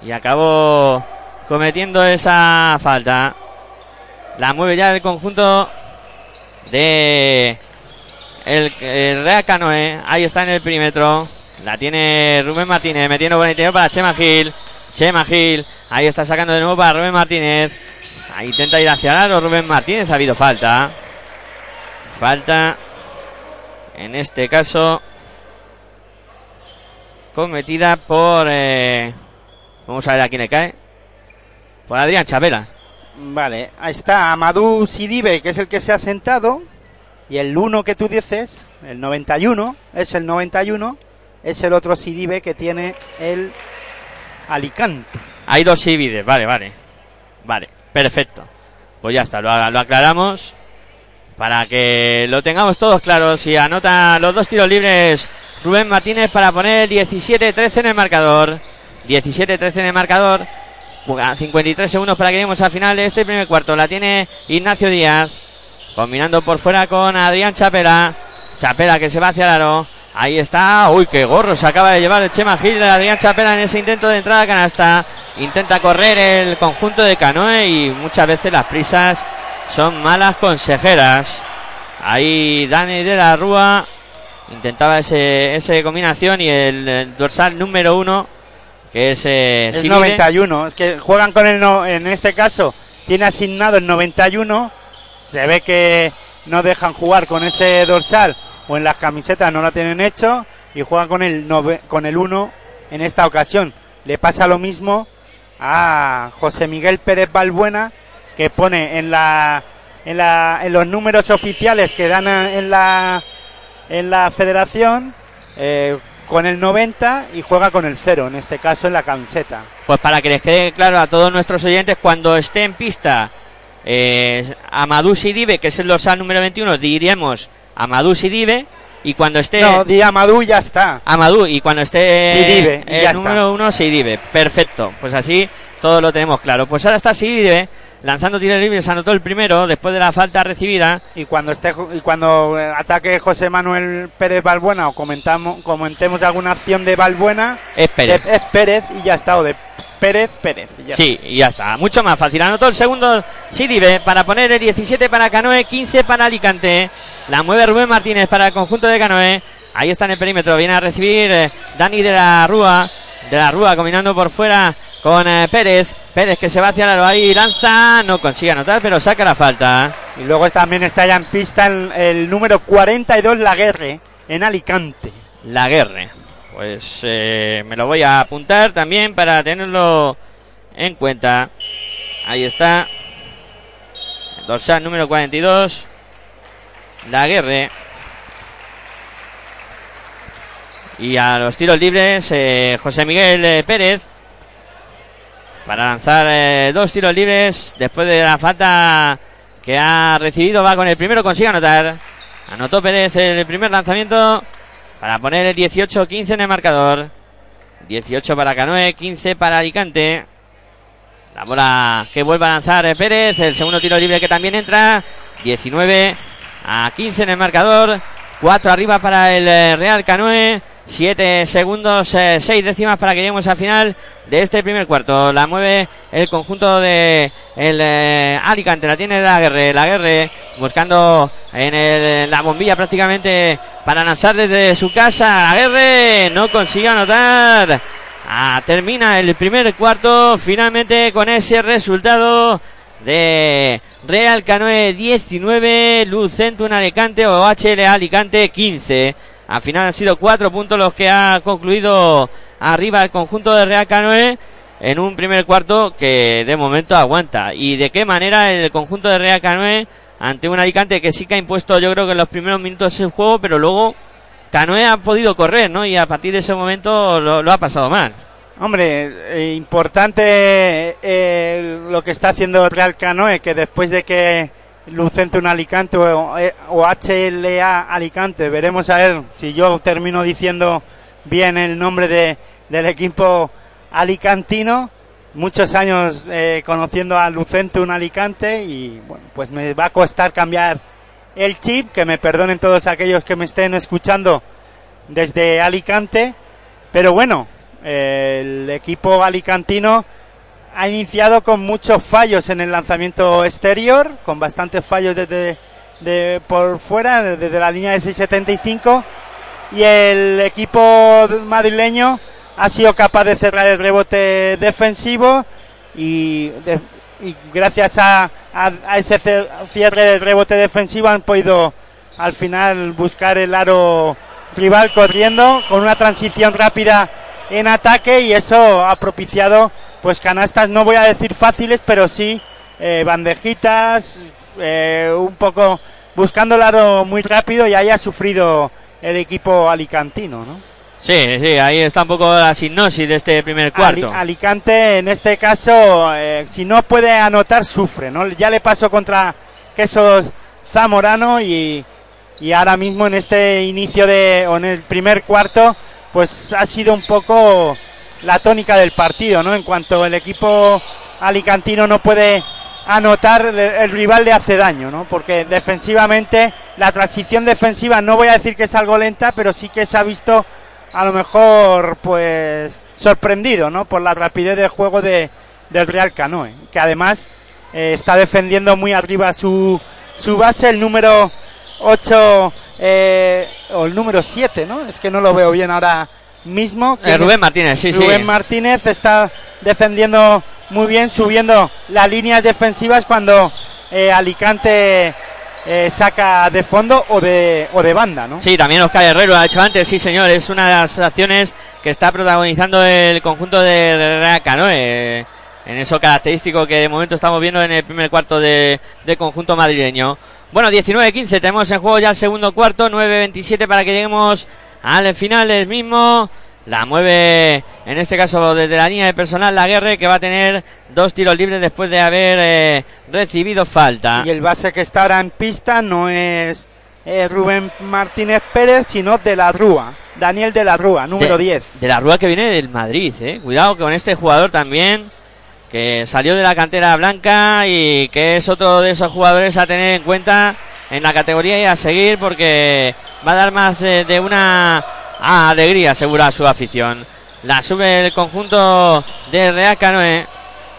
Y acabó cometiendo esa falta. La mueve ya el conjunto de el, el Real Canoe. Ahí está en el perímetro. La tiene Rubén Martínez metiendo buen interior para Chema Gil. Chema Gil. Ahí está sacando de nuevo para Rubén Martínez. Ahí intenta ir hacia el aro Rubén Martínez. Ha habido falta. Falta. En este caso. Cometida por. eh, vamos a ver a quién le cae. Por Adrián Chavela. Vale, ahí está Amadou Sidibe, que es el que se ha sentado. Y el 1 que tú dices, el 91, es el 91, es el otro Sidibe que tiene el Alicante. Hay dos Civides, vale, vale. Vale, perfecto. Pues ya está, lo, lo aclaramos. Para que lo tengamos todos claros. Si anota los dos tiros libres Rubén Martínez para poner 17-13 en el marcador. 17-13 en el marcador. Juega 53 segundos para que lleguemos al final de este primer cuarto. La tiene Ignacio Díaz. Combinando por fuera con Adrián Chapela. Chapela que se va hacia el aro. Ahí está. Uy, qué gorro se acaba de llevar el Chema Gil de Adrián Chapela en ese intento de entrada canasta. Intenta correr el conjunto de Canoe y muchas veces las prisas son malas consejeras. Ahí Dani de la Rúa intentaba ese, ese combinación y el, el dorsal número uno que es, eh, Es Sibide. 91, es que juegan con el, no, en este caso, tiene asignado el 91. Se ve que no dejan jugar con ese dorsal o en las camisetas no lo tienen hecho y juegan con el, nove- con el 1 en esta ocasión. Le pasa lo mismo a José Miguel Pérez Balbuena que pone en la en la en los números oficiales que dan a- en la en la federación eh, con el 90 y juega con el 0 en este caso en la camiseta. Pues para que les quede claro a todos nuestros oyentes, cuando esté en pista eh, Amadou Sidibe, que es el dorsal número 21, diríamos Amadou Sidibe, y cuando esté No, di Amadou ya está. Amadou, y cuando esté Sidibe, el ya número 1, Sidibe. Perfecto, pues así todo lo tenemos claro. Pues ahora está Sidibe lanzando tiros libres, anotó el primero después de la falta recibida. Y cuando esté y cuando eh, ataque José Manuel Pérez Balbuena o comentamos comentemos alguna acción de Balbuena Es Pérez. es Pérez y ya está o de Pérez Pérez. y ya Sí, y ya está. Mucho más fácil. Anotó el segundo Sidibe para poner el 17 para Canoe, 15 para Alicante. La mueve Rubén Martínez para el conjunto de Canoe. Ahí está en el perímetro. Viene a recibir eh, Dani de la Rúa. De la Rúa combinando por fuera con eh, Pérez. Pérez que se va hacia el aro ahí. Lanza. No consigue anotar, pero saca la falta. Y luego también está ya en pista el, el número 42 Laguerre en Alicante. La guerra. Pues eh, me lo voy a apuntar también para tenerlo en cuenta. Ahí está. Dorsal número 42. La guerra. Y a los tiros libres, eh, José Miguel eh, Pérez. Para lanzar eh, dos tiros libres. Después de la falta que ha recibido, va con el primero, consigue anotar. Anotó Pérez el primer lanzamiento para poner el 18-15 en el marcador. 18 para Canoe, 15 para Alicante. La bola que vuelve a lanzar eh, Pérez. El segundo tiro libre que también entra. 19 a 15 en el marcador. 4 arriba para el eh, Real Canoe. 7 segundos, 6 décimas para que lleguemos al final de este primer cuarto. La mueve el conjunto de el eh, Alicante. La tiene la Guerre. La Guerre buscando en el- la bombilla prácticamente para lanzar desde su casa. La no consigue anotar. Ah, termina el primer cuarto finalmente con ese resultado de Real Canoe 19, Lucentum Alicante o HL Alicante 15. Al final han sido cuatro puntos los que ha concluido arriba el conjunto de Real Canoe en un primer cuarto que de momento aguanta. Y de qué manera el conjunto de Real Canoe ante un Alicante que sí que ha impuesto yo creo que en los primeros minutos el juego, pero luego Canoe ha podido correr, ¿no? Y a partir de ese momento lo, lo ha pasado mal. Hombre, eh, importante eh, lo que está haciendo Real Canoe, que después de que Lucente un Alicante o, eh, HLA Alicante, veremos a ver si yo termino diciendo bien el nombre de, del equipo alicantino. Muchos años eh, conociendo a Lucente un Alicante y bueno, pues me va a costar cambiar el chip, que me perdonen todos aquellos que me estén escuchando desde Alicante, pero bueno, eh, el equipo alicantino ha iniciado con muchos fallos en el lanzamiento exterior, con bastantes fallos desde de por fuera, desde la línea de 675, y el equipo madrileño ha sido capaz de cerrar el rebote defensivo y, de- y gracias a, a- a ese cierre del rebote defensivo han podido al final buscar el aro rival corriendo con una transición rápida en ataque y eso ha propiciado pues canastas no voy a decir fáciles pero sí eh, bandejitas eh, un poco buscando el aro muy rápido y ahí ha sufrido el equipo alicantino ¿no? Sí, sí, ahí está un poco la sinopsis de este primer cuarto. Ali- Alicante en este caso, eh, si no puede anotar, sufre, ¿no? Ya le pasó contra Quesos Zamorano y, y ahora mismo en este inicio de, o en el primer cuarto, pues ha sido un poco la tónica del partido, ¿no? En cuanto el equipo alicantino no puede anotar, el, rival le hace daño, ¿no? Porque defensivamente, la transición defensiva, no voy a decir que es algo lenta, pero sí que se ha visto a lo mejor pues sorprendido ¿no? por la rapidez del juego de, del Real Canoe que además eh, está defendiendo muy arriba su, su base el número 8 eh, o el número 7 ¿no? es que no lo veo bien ahora mismo Eh, Rubén Martínez, sí, Rubén sí. Martínez está defendiendo muy bien subiendo las líneas defensivas cuando eh, Alicante eh, saca de fondo o de, o de banda ¿no? Sí, también Oscar Herrero ha hecho antes, sí señor, es una de las acciones que está protagonizando el conjunto de Real Canoe, en eso característico que de momento estamos viendo en el primer cuarto de, de conjunto madrileño. Bueno, 19-15, tenemos en juego ya el segundo cuarto, 9-27 para que lleguemos al final del mismo. La mueve, en este caso desde la línea de personal, la guerra que va a tener dos tiros libres después de haber eh, recibido falta. Y el base que está ahora en pista no es eh, Rubén Martínez Pérez, sino de la Rúa. Daniel de la Rúa, número de, 10. De la Rúa que viene del Madrid, eh. Cuidado con este jugador también, que salió de la cantera blanca y que es otro de esos jugadores a tener en cuenta en la categoría y a seguir porque va a dar más de, una alegría segura a su afición. La sube el conjunto de Real Canoe.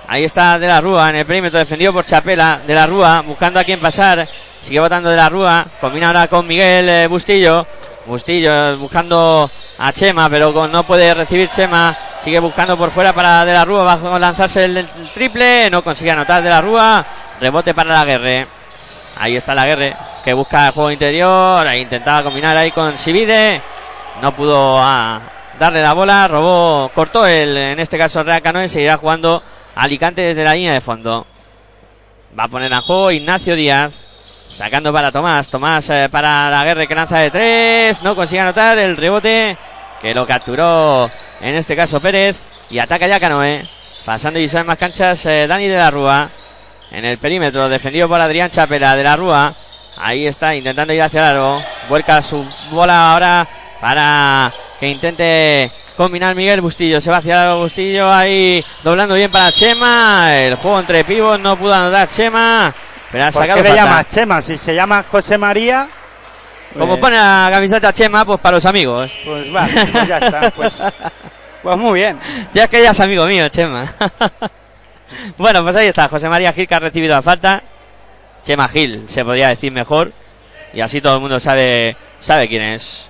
Ahí está De la Rúa en el perímetro defendido por Chapela. De la Rúa buscando a quién pasar. Sigue votando De la Rúa. Combina ahora con Miguel eh, Bustillo. Bustillo buscando a Chema, pero con- no puede recibir Chema. Sigue buscando por fuera para De la Rúa. Va a lanzarse el, el triple. No consigue anotar De la Rúa. Rebote para la Guerre. Ahí está la Guerre que busca el juego interior. Ahí intentaba combinar ahí con Sibide. No pudo ah, darle la bola. Robó, cortó el, en este caso Real Canoe. Seguirá jugando Alicante desde la línea de fondo. Va a poner en juego Ignacio Díaz. Sacando para Tomás. Tomás eh, para la guerra que lanza de tres. No consigue anotar el rebote. Que lo capturó en este caso Pérez. Y ataca ya Canoe. Pasando y más canchas eh, Dani de la Rúa. En el perímetro. Defendido por Adrián Chapela de la Rúa. Ahí está intentando ir hacia el aro. Vuelca su bola ahora para que intente combinar Miguel Bustillo. Se va hacia el aro Bustillo ahí doblando bien para Chema. El juego entre pibos no pudo anotar Chema. Pero ha ¿Por sacado qué le llamas Chema? Si se llama José María, Como eh, pone la camiseta Chema, pues para los amigos. pues vale, pues ya está. Pues, pues muy bien. Ya es que ya es amigo mío, Chema. bueno, pues ahí está, José María Gil que ha recibido la falta. Chema Gil, se podría decir mejor. Y así todo el mundo sabe, sabe quién es.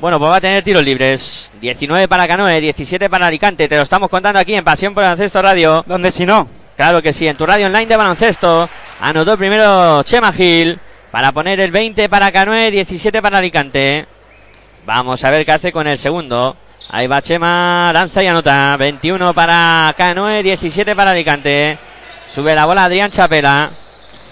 Bueno, pues va a tener tiros libres. 19 para Canoe, 17 para Alicante. Te lo estamos contando aquí en Pasión por el Baloncesto Radio. Donde si no, Claro que sí, en tu radio online de baloncesto. Anotó primero Chema Gil para poner el 20 para Canoe, 17 para Alicante. Vamos a ver qué hace con el segundo. Ahí va Chema, lanza y anota. 21 para Canoe, 17 para Alicante. Sube la bola Adrián Chapela.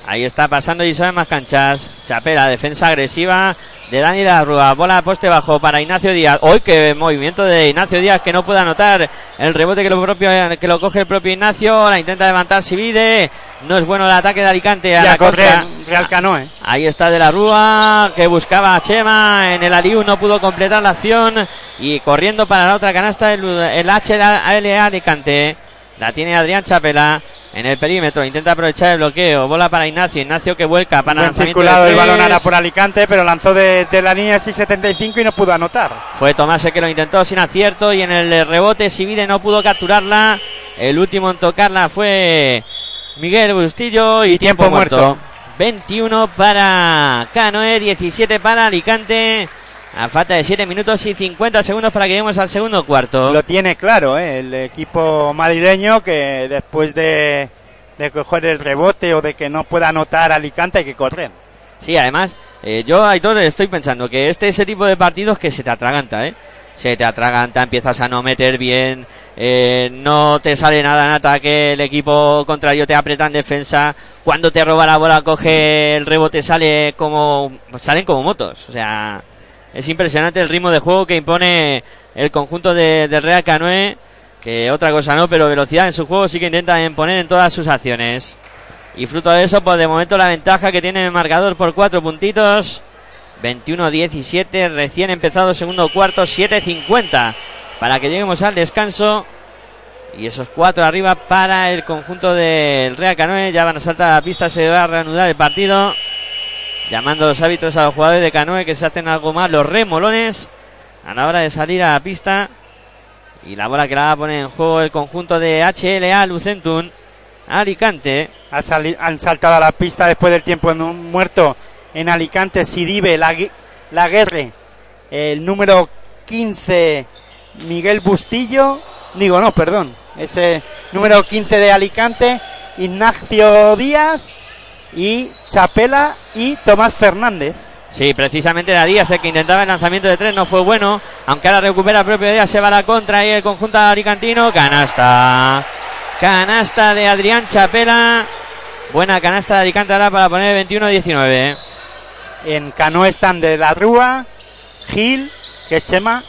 Ahí está pasando y sabe más canchas. Chapela, defensa agresiva de Dani La Rúa. Bola poste bajo para Ignacio Díaz. Hoy que movimiento de Ignacio Díaz que no puede anotar el rebote que lo propio que lo coge el propio Ignacio. La intenta levantar Sivide. No es bueno el ataque de Alicante a Ya la contra. Real Canoe. Ahí está de la Rúa que buscaba a Chema en el Aliu, no pudo completar la acción y corriendo para la otra canasta el, el HLA Alicante. La tiene Adrián Chapela en el perímetro, intenta aprovechar el bloqueo, bola para Ignacio, Ignacio que vuelca para Buen circulado el balón ahora por Alicante, pero lanzó de, de la línea 6.75 y no pudo anotar. Fue Tomás el que lo intentó sin acierto y en el rebote Sivide no pudo capturarla. El último en tocarla fue Miguel Bustillo y, Y tiempo muerto. 21 para Canoe, 17 para Alicante. A falta de 7 minutos y 50 segundos para que lleguemos al segundo cuarto. Lo tiene claro, ¿eh? el equipo madrileño que después de, de coger el rebote o de que no pueda anotar Alicante hay que correr. Sí, además, eh, yo, Aitor, estoy pensando que este es ese tipo de partidos que se te atraganta, ¿eh? Se te atraganta, empiezas a no meter bien, eh, no te sale nada en ataque, el equipo contrario te aprieta en defensa, cuando te roba la bola, coge el rebote, sale como, salen como motos, o sea, es impresionante el ritmo de juego que impone el conjunto de, del Real Canoe, que otra cosa no, pero velocidad en su juego sí que intentan imponer en todas sus acciones. Y fruto de eso, pues de momento la ventaja que tiene el marcador por cuatro puntitos. 21-17, recién empezado segundo cuarto, 7-50 para que lleguemos al descanso. Y esos cuatro arriba para el conjunto del Real Canoe. Ya van a saltar a la pista, se va a reanudar el partido. Llamando los árbitros a los jugadores de Canoe que se hacen algo más los remolones a la hora de salir a la pista. Y la bola que la va a poner en juego el conjunto de HLA Lucentum. Alicante. Ha han saltado a la pista después del tiempo muerto en Alicante Sidibe, la, Laguerre, el número 15 Miguel Bustillo, digo no, perdón, ese número 15 de Alicante, Ignacio Díaz y Chapela y Tomás Fernández. Sí, precisamente era Díaz el que intentaba el lanzamiento de tres, no fue bueno. Aunque ahora recupera el propio Díaz, se va a la contra y el conjunto alicantino. Canasta. Canasta de Adrián Chapela. Buena canasta de Alicante ahora para poner el 21-19. En Canoe están de la Rúa, Gil, que Chema,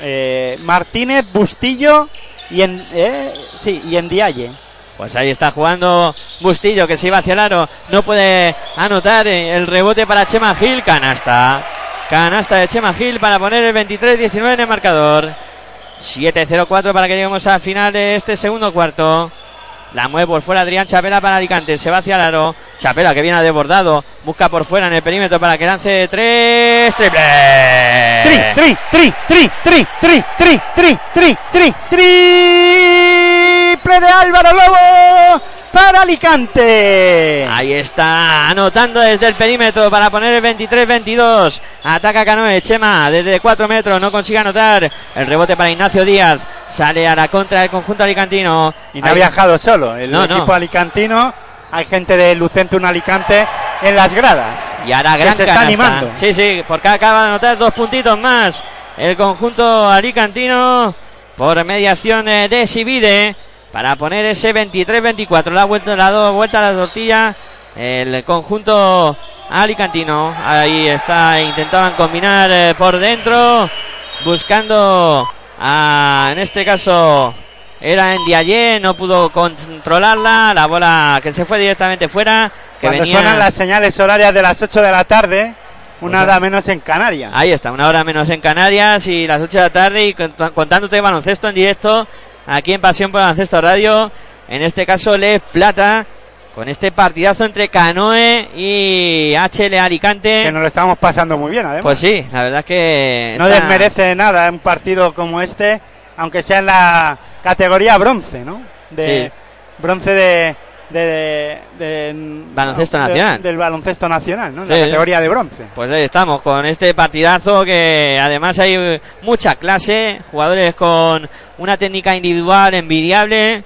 eh, Martínez, Bustillo y en, eh, sí, y en Dialle. Pues ahí está jugando Bustillo que se iba hacia el aro. No puede anotar el rebote para Chema Gil. Canasta. Canasta de Chema Gil para poner el 23-19 en el marcador. 7-0-4 para que lleguemos al final de este segundo cuarto. La mueve por fuera Adrián Chapela para Alicante. Se va hacia el aro. Chapela que viene a desbordado. Busca por fuera en el perímetro para que lance tres. Triple. Tri, tri, tri, tri, tri, tri, tri, tri, tri, tri, triple de Álvaro Lobo para Alicante. Ahí está, anotando desde el perímetro para poner el 23-22. Ataca Canoe, Chema desde 4 metros, no consigue anotar. El rebote para Ignacio Díaz. Sale a la contra del conjunto alicantino. Y no ha Ahí- viajado solo, el No, no. equipo alicantino. Hay gente de Lucentum Alicante en las gradas. Y ahora gran se está animando. Sí, sí, porque acaba de anotar dos puntitos más. El conjunto alicantino por mediación eh, de Sibide para poner ese 23-24. La vuelta, la do- vuelta a la tortilla. El conjunto alicantino. Ahí está, intentaban combinar eh, por dentro. Buscando a, en este caso, era en Diallé, no pudo controlarla. La bola que se fue directamente fuera. Que Cuando venía... suenan las señales horarias de las 8 de la tarde, una hora menos en Canarias. Ahí está, una hora menos en Canarias y las 8 de la tarde y cont- contándote baloncesto en directo aquí en Pasión por Baloncesto Radio. En este caso, Les Plata, con este partidazo entre Canoe y HL Alicante. Que nos lo estamos pasando muy bien, además. Pues sí, la verdad es que. no está- desmerece nada un partido como este, aunque sea en la categoría bronce, ¿no? De Sí. bronce de, de, de- Baloncesto de- nacional. del baloncesto nacional, ¿no? En Sí. la categoría de bronce. Pues ahí estamos, con este partidazo que además hay mucha clase, jugadores con una técnica individual envidiable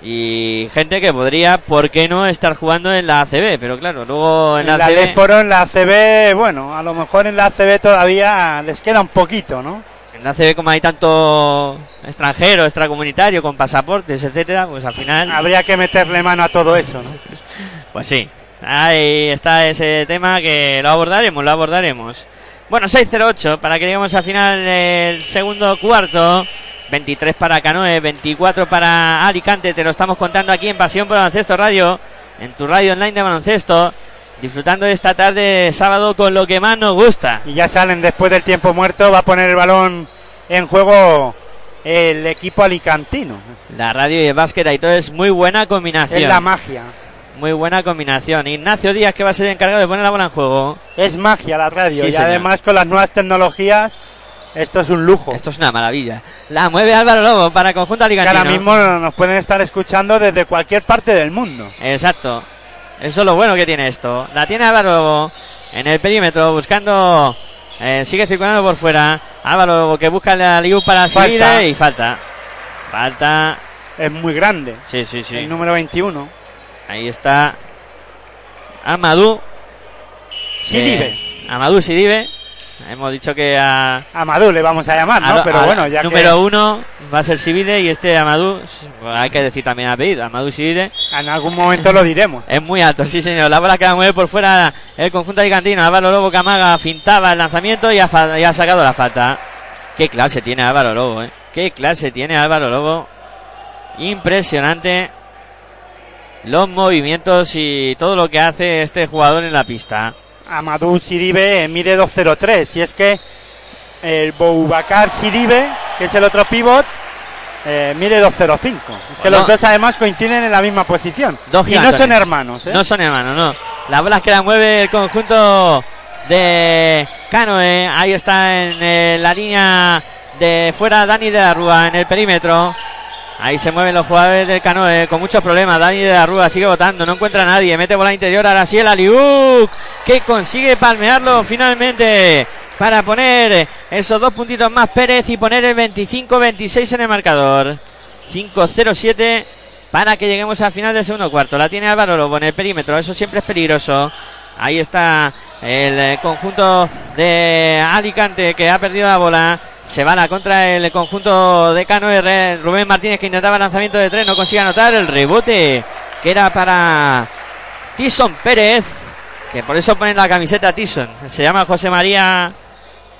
y gente que podría, ¿por qué no?, estar jugando en la ACB. Pero claro, luego en la, En la ACB... de Foro, en la ACB, bueno, a lo mejor en la ACB todavía les queda un poquito, ¿no? En la CB como hay tanto extranjero, extracomunitario, con pasaportes, etcétera, pues al final... Habría que meterle mano a todo eso, ¿no? Pues sí, ahí está ese tema que lo abordaremos, lo abordaremos. Bueno, 6-0-8 para que lleguemos al final del segundo cuarto. 23 para Canoe, 24 para Alicante. Te lo estamos contando aquí en Pasión por Baloncesto Radio, en tu radio online de baloncesto. Disfrutando de esta tarde de sábado con lo que más nos gusta. Y ya salen después del tiempo muerto, va a poner el balón en juego el equipo alicantino. La radio y el básquet ahí todo es muy buena combinación. Es la magia. Muy buena combinación. Ignacio Díaz que va a ser encargado de poner la bola en juego. Es magia la radio. Sí, y señor. además con las nuevas tecnologías, esto es un lujo. Esto es una maravilla. La mueve Álvaro Lobo para conjunto que alicantino. ahora mismo nos pueden estar escuchando desde cualquier parte del mundo. Exacto. Eso es lo bueno que tiene esto. La tiene Álvaro en el perímetro buscando. eh, sigue circulando por fuera. Álvaro que busca la Liu para seguir y falta. Falta. Es muy grande. Sí, sí, sí. El número 21. Ahí está. Amadou. Sidibe. Eh, Amadou Sidibe. Hemos dicho que a. Amadou le vamos a llamar, ¿no? a- Pero a- bueno, ya número que uno va a ser Sibide y este Amadou. pues hay que decir también apellido. Amadou Sibide. en algún momento lo diremos. Es muy alto, sí señor. La bola que la mueve por fuera el conjunto alicantino. Álvaro Lobo Camaga fintaba el lanzamiento y ha, y ha sacado la falta. Qué clase tiene Álvaro Lobo, eh. Qué clase tiene Álvaro Lobo. Impresionante los movimientos y todo lo que hace este jugador en la pista. Amadou Sidibe mide 2.03. Y es que el Boubacar Sidibe, que es el otro pivot, eh, mide 2.05. Es que Bueno. los dos además coinciden en la misma posición. Dos y no son hermanos, ¿eh? No son hermanos, no. La bola que la mueve el conjunto de Canoe. Ahí está en eh, la línea de fuera Dani de la Rúa en el perímetro. Ahí se mueven los jugadores del Canoe con muchos problemas. Dani de la Rúa sigue votando, no encuentra a nadie. Mete bola interior a Arasiel Aliuk que consigue palmearlo finalmente para poner esos dos puntitos más Pérez y poner el 25-26 en el marcador. 5-0-7 para que lleguemos al final del segundo cuarto. La tiene Álvaro Lobo en el perímetro, eso siempre es peligroso. Ahí está el eh, conjunto de Alicante que ha perdido la bola. Se va a la contra el conjunto de Cano R. Rubén Martínez que intentaba lanzamiento de tres, no consigue anotar el rebote que era para Tison Pérez, que por eso ponen la camiseta Tison. Se llama José María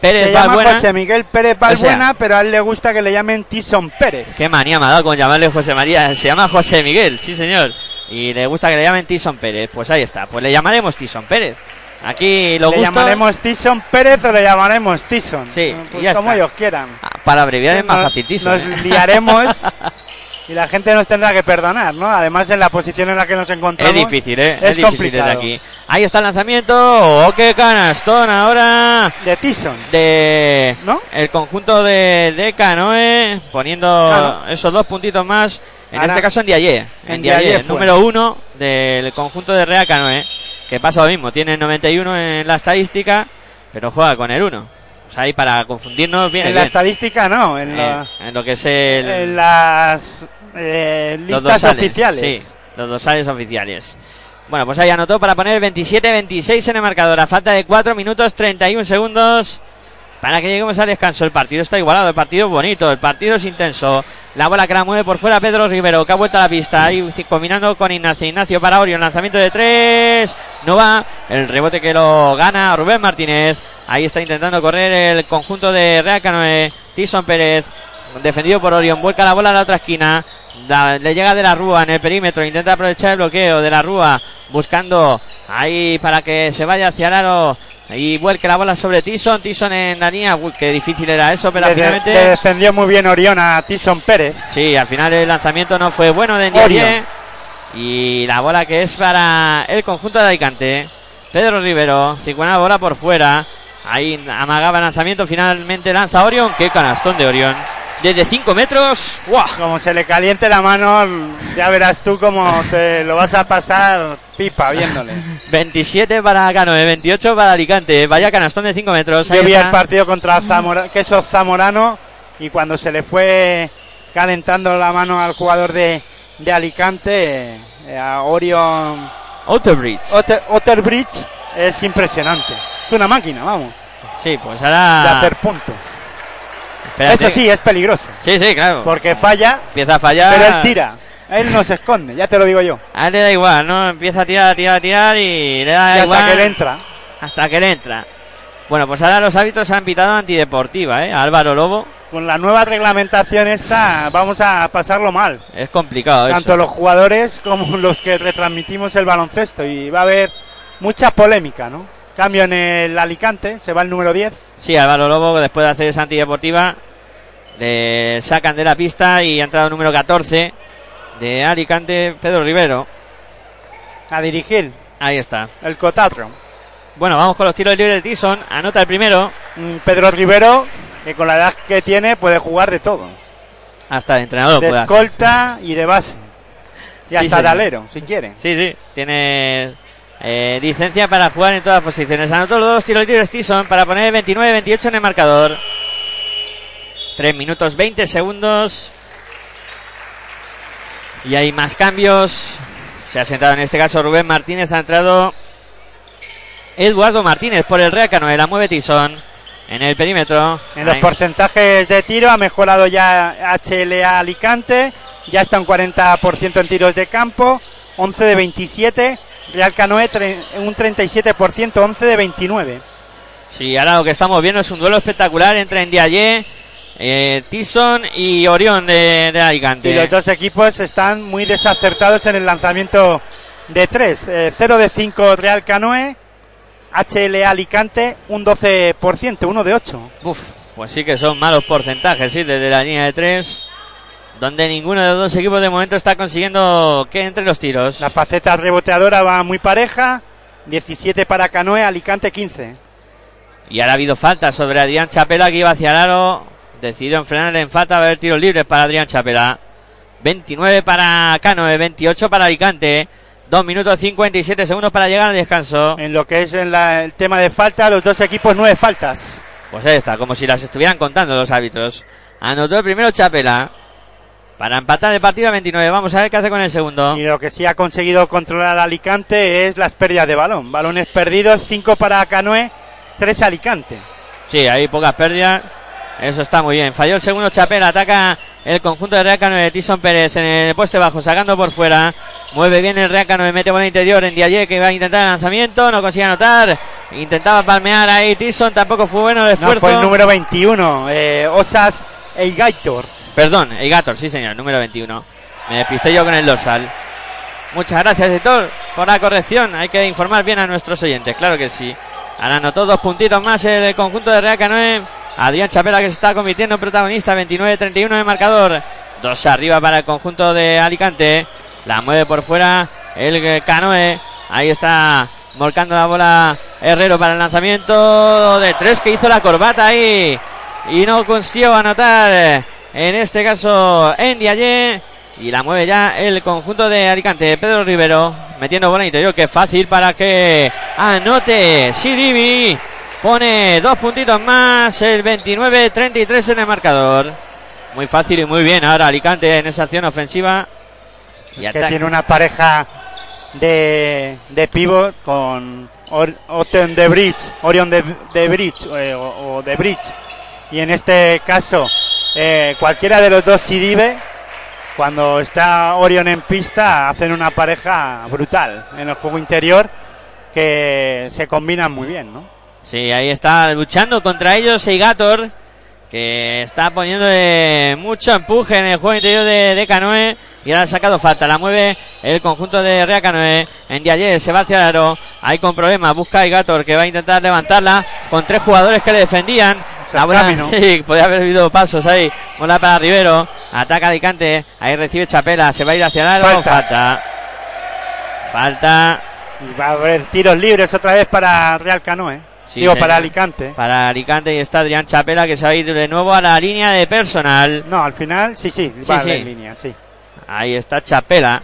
Pérez Se llama. José Miguel Pérez Balbuena, pero a él le gusta que le llamen Tison Pérez. Qué manía me ha dado con llamarle José María. Se llama José Miguel, sí señor. Y le gusta que le llamen Tison Pérez. Pues ahí está. Pues le llamaremos Tison Pérez. Aquí lo ¿Le gusto. llamaremos Tison Pérez o le llamaremos Tison? Sí, Pues ya como está. ellos quieran. Ah, Para abreviar es más fácil Tison. Nos ¿eh? liaremos y la gente nos tendrá que perdonar, ¿no? Además, en la posición en la que nos encontramos. Es difícil, ¿eh? Es, Es, difícil complicado. desde aquí. Ahí está el lanzamiento. ¡Oh, qué canastón ahora! De Tison. De ¿No? el conjunto de, de Canoe poniendo esos dos puntitos más. En Ahora- este caso en Diaye. En, en Diaye, número uno del conjunto de Real Canoe. Que pasa lo mismo, tiene 91 en la estadística, pero juega con el 1. O sea, ahí para confundirnos viene En la bien. estadística no, en, Eh, la- en lo que es el, en las eh, listas dorsales, oficiales. Sí, los dorsales oficiales. Bueno, pues ahí anotó para poner 27-26 en el marcador. A falta de 4 minutos 31 segundos para que lleguemos al descanso. El partido está igualado, el partido es bonito, el partido es intenso. La bola que la mueve por fuera Pedro Rivero, que ha vuelto a la pista. Ahí combinando con Ignacio. Ignacio para Orion, lanzamiento de 3. No va. El rebote que lo gana Rubén Martínez. Ahí está intentando correr el conjunto de Real Canoe. Tison Pérez. Defendido por Orion. Vuelca la bola a la otra esquina. Le llega de la Rúa en el perímetro. Intenta aprovechar el bloqueo de la Rúa. Buscando ahí para que se vaya hacia el. Y vuelque la bola sobre Tison. Tison en la línea. Uy, qué difícil era eso, pero Le, finalmente. le defendió muy bien Orión a Tison Pérez. Sí, al final el lanzamiento no fue bueno de. Ndiaye. Y la bola que es para el conjunto de Alicante. Pedro Rivero, circula la bola por fuera. Ahí amagaba el lanzamiento, finalmente lanza Orion. Qué canastón de Orion. Desde 5 metros. ¡guau! Como se le caliente la mano, ya verás tú cómo te lo vas a pasar pipa viéndole. 27 para Canoe, 28 para Alicante. Vaya canastón de 5 metros. Yo vi el partido contra Zamora, Queso Zamorano y cuando se le fue calentando la mano al jugador de, de Alicante, eh, a Orion Outerbridge. Otter, Otterbridge, es impresionante. Es una máquina, vamos, Sí, pues de ahora. hacer puntos. Espérate. Eso sí, es peligroso. Sí, sí, claro. Porque falla, Empieza a fallar. pero él tira. Él no se esconde, ya te lo digo yo. A él le da igual, ¿no? Empieza a tirar, a tirar, a tirar y le da Y igual. hasta que le entra. Hasta que le entra. Bueno, pues ahora los árbitros han pitado antideportiva, ¿eh? Álvaro Lobo. Con la nueva reglamentación esta vamos a pasarlo mal. Es complicado Tanto eso. los jugadores como los que retransmitimos el baloncesto. Y va a haber mucha polémica, ¿no? Cambio en el Alicante, se va el número 10. Sí, Álvaro Lobo, después de hacer esa antideportiva, le sacan de la pista y ha entrado el número 14 de Alicante, Pedro Rivero. A dirigir Ahí está. el Cotatro. Bueno, vamos con los tiros libres de Tyson. Anota el primero. Mm, Pedro Rivero, que con la edad que tiene puede jugar de todo. Hasta el entrenador De puede hacer. escolta y de base. Y Sí, hasta señor. de alero, si quiere. Sí, sí. Tiene eh, licencia para jugar en todas las posiciones. Anotó los dos tiros libres Tyson para poner 29-28 en el marcador. 3 minutos 20 segundos. Y hay más cambios. Se ha sentado en este caso Rubén Martínez. Ha entrado Eduardo Martínez por el Real Canoe. La mueve Tyson en el perímetro. En los porcentajes de tiro ha mejorado ya HLA Alicante, ya está un 40% en tiros de campo, 11 de 27, Real Canoe un 37%, 11 de 29. Sí, ahora lo que estamos viendo es un duelo espectacular entre Ndiaye, eh, Tyson y Orión de, de Alicante. Y los dos equipos están muy desacertados en el lanzamiento de 3, 0 de 5 Real Canoe, HLA Alicante un 12%, 1 de 8. Uf, pues sí que son malos porcentajes, sí, desde la línea de tres, donde ninguno de los dos equipos de momento está consiguiendo que entre los tiros. La faceta reboteadora va muy pareja, 17 para Canoe, Alicante 15. Y ahora ha habido falta sobre Adrián Chapela que iba hacia el aro. Decidieron frenarle en falta, va a haber tiros libres para Adrián Chapela. 29 para Canoe, 28 para Alicante. 2 minutos 57 segundos para llegar al descanso. En lo que es en la- el tema de falta, los dos equipos nueve faltas. Pues ahí está, como si las estuvieran contando los árbitros. Anotó el primero Chapela. Para empatar el partido a 29. Vamos a ver qué hace con el segundo. Y lo que sí ha conseguido controlar Alicante es las pérdidas de balón. Balones perdidos, 5 para Canoe, 3 Alicante. Sí, hay pocas pérdidas. Eso está muy bien. Falló el segundo Chapela. Ataca el conjunto de Real Canoe de Tison Pérez en el poste bajo, sacando por fuera. Mueve bien el Real Canoe, mete por el interior en Diaye que va a intentar el lanzamiento. No consigue anotar. Intentaba palmear ahí Tison. Tampoco fue bueno el No, esfuerzo. fue el número 21, eh, Osas Eigaitor. Perdón, el Gator, sí señor, número 21. Me despisté yo con el dorsal. Muchas gracias, editor, por la corrección. Hay que informar bien a nuestros oyentes, claro que sí. Ahora anotó dos puntitos más el conjunto de Real Canoe. Adrián Chapela que se está convirtiendo en protagonista, 29-31 en marcador. Dos arriba para el conjunto de Alicante. La mueve por fuera el Canoe. Ahí está volcando la bola Herrero para el lanzamiento de tres que hizo la corbata ahí. Y no consiguió anotar en este caso en Diaye. Y la mueve ya el conjunto de Alicante. Pedro Rivero metiendo bola interior. Que fácil para que anote Sidibi. Pone dos puntitos más. El 29-33 en el marcador. Muy fácil y muy bien ahora Alicante en esa acción ofensiva. Y Es que tiene una pareja de, de pivot con Or- Oten de Bridge, Orion de, de Bridge eh, o, o de Bridge. Y en este caso, eh, cualquiera de los dos Sidibe, cuando está Orion en pista, hacen una pareja brutal en el juego interior que se combinan muy bien, ¿no? Sí, ahí está luchando contra ellos Eigator, que está poniendo mucho empuje en el juego interior de, de Canoe. Y ahora ha sacado falta, la mueve el conjunto de Real Canoe. En Diayer se va hacia el aro, hay con problemas, busca a Eigator que va a intentar levantarla con tres jugadores que le defendían. La camino. sí, podía haber habido pasos ahí. Bola para Rivero, ataca Alicante, ahí recibe Chapela, se va a ir hacia el aro. Falta. Falta. Falta. Y va a haber tiros libres otra vez para Real Canoe. Sí, Digo, señor. para Alicante. Para Alicante y está Adrián Chapela que se va a ir de nuevo a la línea de personal. No, al final, sí, sí, Sí, va sí. en línea, sí. Ahí está Chapela,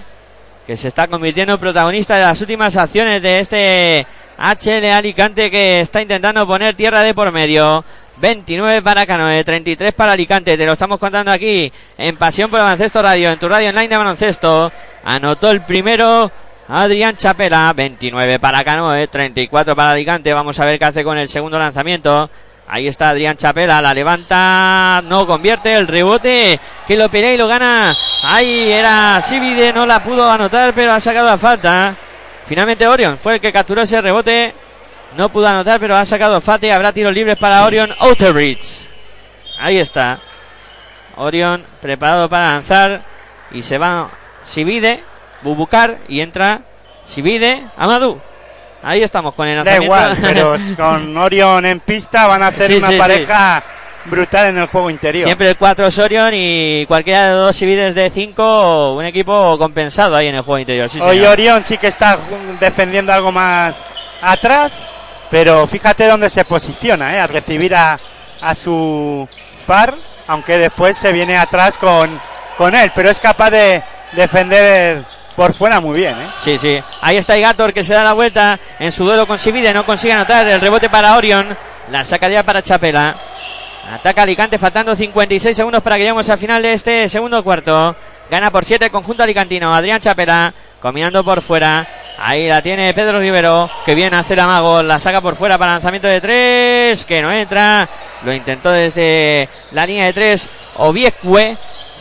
que se está convirtiendo en protagonista de las últimas acciones de este HL Alicante que está intentando poner tierra de por medio. 29 para Canoe, 33 para Alicante. Te lo estamos contando aquí en Pasión por el Baloncesto Radio, en tu radio online de baloncesto. Anotó el primero Adrián Chapela, 29 para Canoe, 34 para Alicante. Vamos a ver qué hace con el segundo lanzamiento. Ahí está Adrián Chapela, la levanta, no convierte el rebote que lo pelea y lo gana. Ahí era Sibide, no la pudo anotar, pero ha sacado la falta. Finalmente Orion fue el que capturó ese rebote. No pudo anotar, pero ha sacado falta y habrá tiros libres para Orion Outerbridge. Ahí está. Orion preparado para lanzar y se va Sibide, Bubucar y entra Sibide, Amadou. Ahí estamos con el Da lanzamiento. igual, pero con Orion en pista van a hacer Sí, una sí, pareja brutal en el juego interior. Siempre el 4 es Orion y cualquiera de dos Sibides de 5, un equipo compensado ahí en el juego interior. Hoy señor. Orion sí que está defendiendo algo más atrás, pero fíjate dónde se posiciona, ¿eh? al recibir a, a su par, aunque después se viene atrás con, con él, pero es capaz de defender por fuera muy bien. ¿eh? Sí, sí. Ahí está Igator que se da la vuelta en su duelo con Sibide. No consigue anotar el rebote para Orion. La sacaría para Chapela. Ataca Alicante faltando 56 segundos para que lleguemos al final de este segundo cuarto. Gana por 7 el conjunto alicantino. Adrián Chapela combinando por fuera. Ahí la tiene Pedro Rivero que viene a hacer amago. La saca por fuera para lanzamiento de 3 que no entra. Lo intentó desde la línea de 3 Obiecue.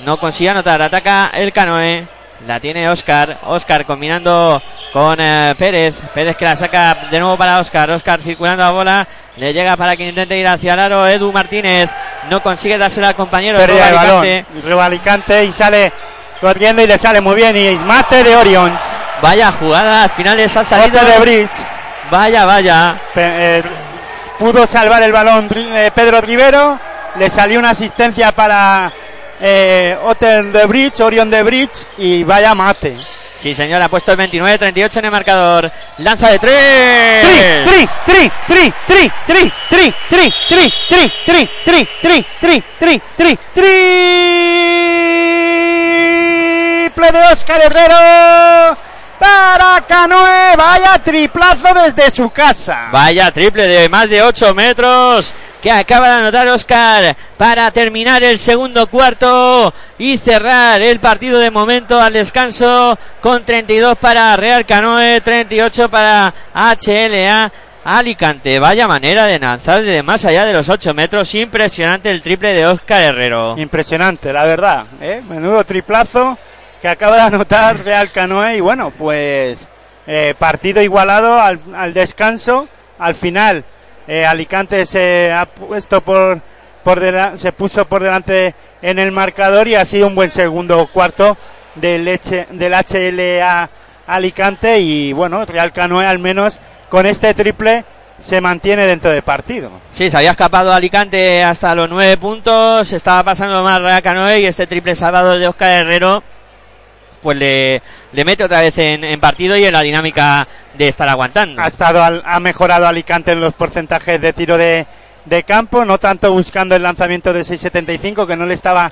No consigue anotar. Ataca el Canoe. La tiene Oscar. Oscar combinando con eh, Pérez. Pérez que la saca de nuevo para Oscar. Oscar circulando la bola. Le llega para que intente ir hacia el aro. Edu Martínez no consigue dársela al compañero. Pérdida de balón. Y sale corriendo y le sale muy bien. Y mate de Orion. Vaya jugada. Al final esa salida. De Bridge. Vaya, vaya. Eh, pudo salvar el balón eh, Pedro Rivero. Le salió una asistencia para eh, Otter de Bridge, Orion de Bridge. Y vaya mate. Sí, señor. Ha puesto el 29-38 en el marcador. Lanza de Tri, 3. tri, tri, tri, tri, tri, tri, tri, tri, tri, tri, tri, tri, tri, tri, tri, triple de Oscar Herrero para Canoe, vaya triplazo desde su casa. Vaya triple de más de 8 metros que acaba de anotar Oscar para terminar el segundo cuarto y cerrar el partido de momento al descanso con 32 para Real Canoe, 38 para HLA. Alicante, vaya manera de lanzar de más allá de los 8 metros. Impresionante el triple de Oscar Herrero. Impresionante, la verdad, ¿eh? menudo triplazo que acaba de anotar Real Canoe y bueno, pues eh, partido igualado al, al descanso, al final eh, Alicante se ha puesto por, por dela- se puso por delante en el marcador y ha sido un buen segundo cuarto del, H- del HLA Alicante y bueno, Real Canoe al menos con este triple se mantiene dentro del partido. Sí, se había escapado Alicante hasta los 9 puntos. Estaba pasando más Real Canoe y este triple salvado de Oscar Herrero pues le, le mete otra vez en, en partido y en la dinámica de estar aguantando. ha estado al- ha mejorado Alicante en los porcentajes de tiro de, de campo, no tanto buscando el lanzamiento de 6.75 que no le estaba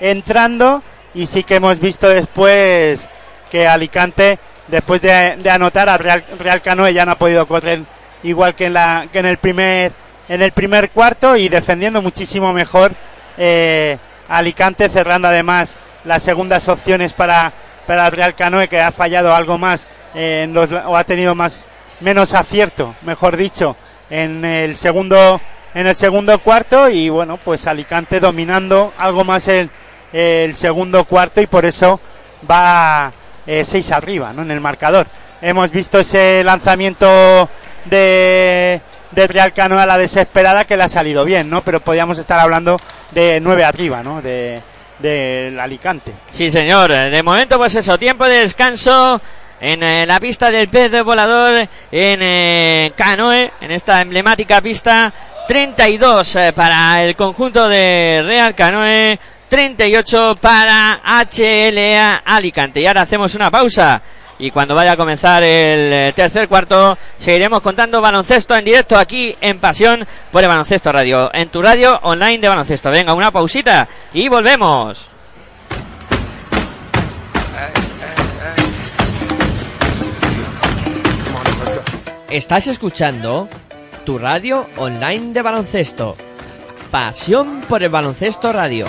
entrando y sí que hemos visto después que Alicante después de, de anotar a Real, Real Canoe ya no ha podido correr igual que en la que en el primer en el primer cuarto y defendiendo muchísimo mejor eh, Alicante cerrando además las segundas opciones para para Real Canoe que ha fallado algo más eh, en los, o ha tenido más menos acierto, mejor dicho, en el segundo en el segundo cuarto y bueno, pues Alicante dominando algo más el, el segundo cuarto y por eso va 6 arriba, ¿no? En el marcador. Hemos visto ese lanzamiento de de Real Canoe a la desesperada que le ha salido bien, ¿no? Pero podríamos estar hablando de 9 arriba, ¿no? De del Alicante. Sí, señor. De momento, pues eso, tiempo de descanso en eh, la pista del pez de volador en eh, Canoe, en esta emblemática pista. 32 eh, para el conjunto de Real Canoe, 38 para HLA Alicante. Y ahora hacemos una pausa. Y cuando vaya a comenzar el eh, tercer cuarto, seguiremos contando baloncesto en directo aquí en Pasión por el Baloncesto Radio, en tu radio online de baloncesto. Venga, una pausita y volvemos. Estás escuchando tu radio online de baloncesto. Pasión por el baloncesto radio.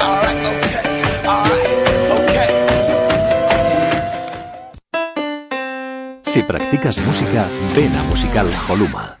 Practicas música, ven a Musical Holuma.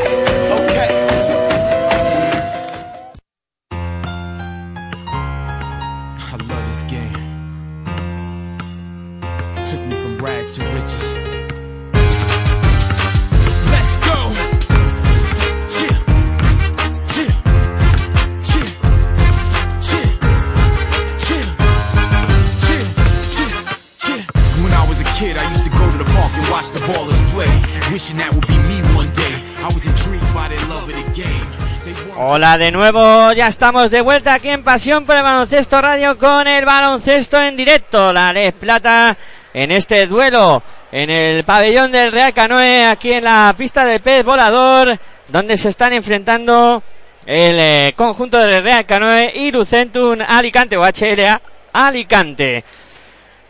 Hola de nuevo, ya estamos de vuelta aquí en Pasión por el Baloncesto Radio con el baloncesto en directo. La Les Plata en este duelo en el pabellón del Real Canoe, aquí en la pista de pez volador, donde se están enfrentando el eh, conjunto del Real Canoe y Lucentum Alicante o HLA Alicante.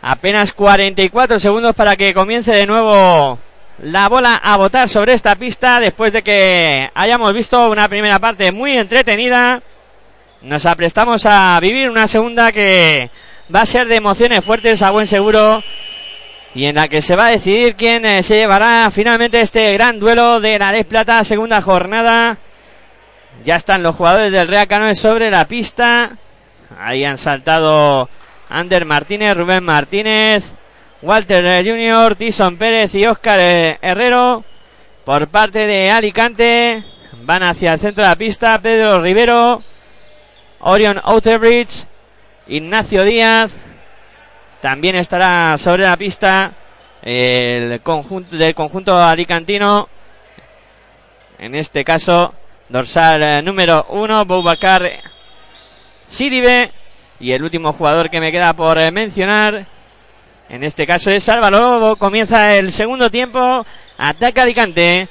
Apenas 44 segundos para que comience de nuevo la bola a botar sobre esta pista después de que hayamos visto una primera parte muy entretenida. Nos aprestamos a vivir una segunda que va a ser de emociones fuertes a buen seguro y en la que se va a decidir quién eh, se llevará finalmente este gran duelo de la Les Plata segunda jornada. Ya están los jugadores del Real Canoe sobre la pista. Ahí han saltado Ander Martínez, Rubén Martínez, Walter Junior, Tyson Pérez y Óscar eh, Herrero. Por parte de Alicante van hacia el centro de la pista Pedro Rivero, Orion Outerbridge, Ignacio Díaz. También estará sobre la pista el conjunto del conjunto alicantino. En este caso, dorsal eh, número uno, Boubacar Sidibe. Y el último jugador que me queda por eh, mencionar, en este caso es Álvaro Lobo. Comienza el segundo tiempo. Ataca Alicante.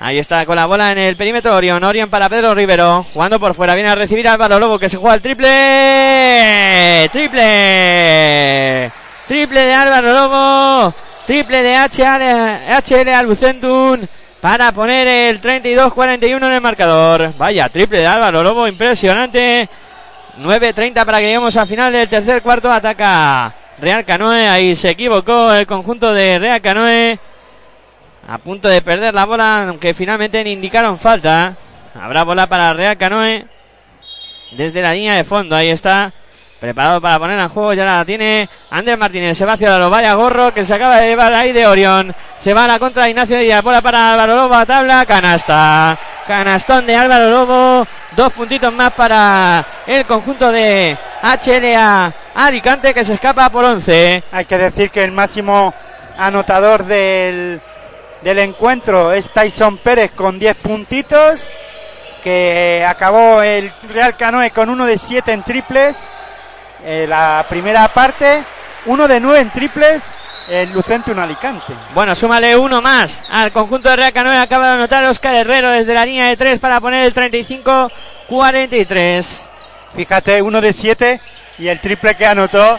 Ahí está con la bola en el perímetro Orion. Orion para Pedro Rivero. Jugando por fuera. Viene a recibir Álvaro Lobo que se juega el triple. Triple. Triple de Álvaro Lobo. Triple de HL, Alucentum. Para poner el 32-41 en el marcador. Vaya, triple de Álvaro Lobo. Impresionante. 9.30 para que lleguemos al final del tercer cuarto. Ataca Real Canoe. Ahí se equivocó el conjunto de Real Canoe. A punto de perder la bola, aunque finalmente le indicaron falta. Habrá bola para Real Canoe. Desde la línea de fondo. Ahí está. Preparado para poner en juego. Ya la tiene Andrés Martínez. Se va hacia los Vaya Gorro. Que se acaba de llevar ahí de Orión. Se va a la contra de Ignacio Díaz. Bola para Álvaro Lobo. Tabla. Canasta. Canastón de Álvaro Lobo. Dos puntitos más para el conjunto de HLA Alicante. Que se escapa por 11. Hay que decir que el máximo anotador del, del encuentro es Tyson Pérez con 10 puntitos. Que acabó el Real Canoe con uno de 7 en triples. eh, la primera parte, uno de 9 en triples. El Lucentum Alicante. Bueno, súmale uno más al conjunto de Real Canoe. Acaba de anotar Oscar Herrero desde la línea de 3 para poner el 35-43. Fíjate, uno de 7 y el triple que anotó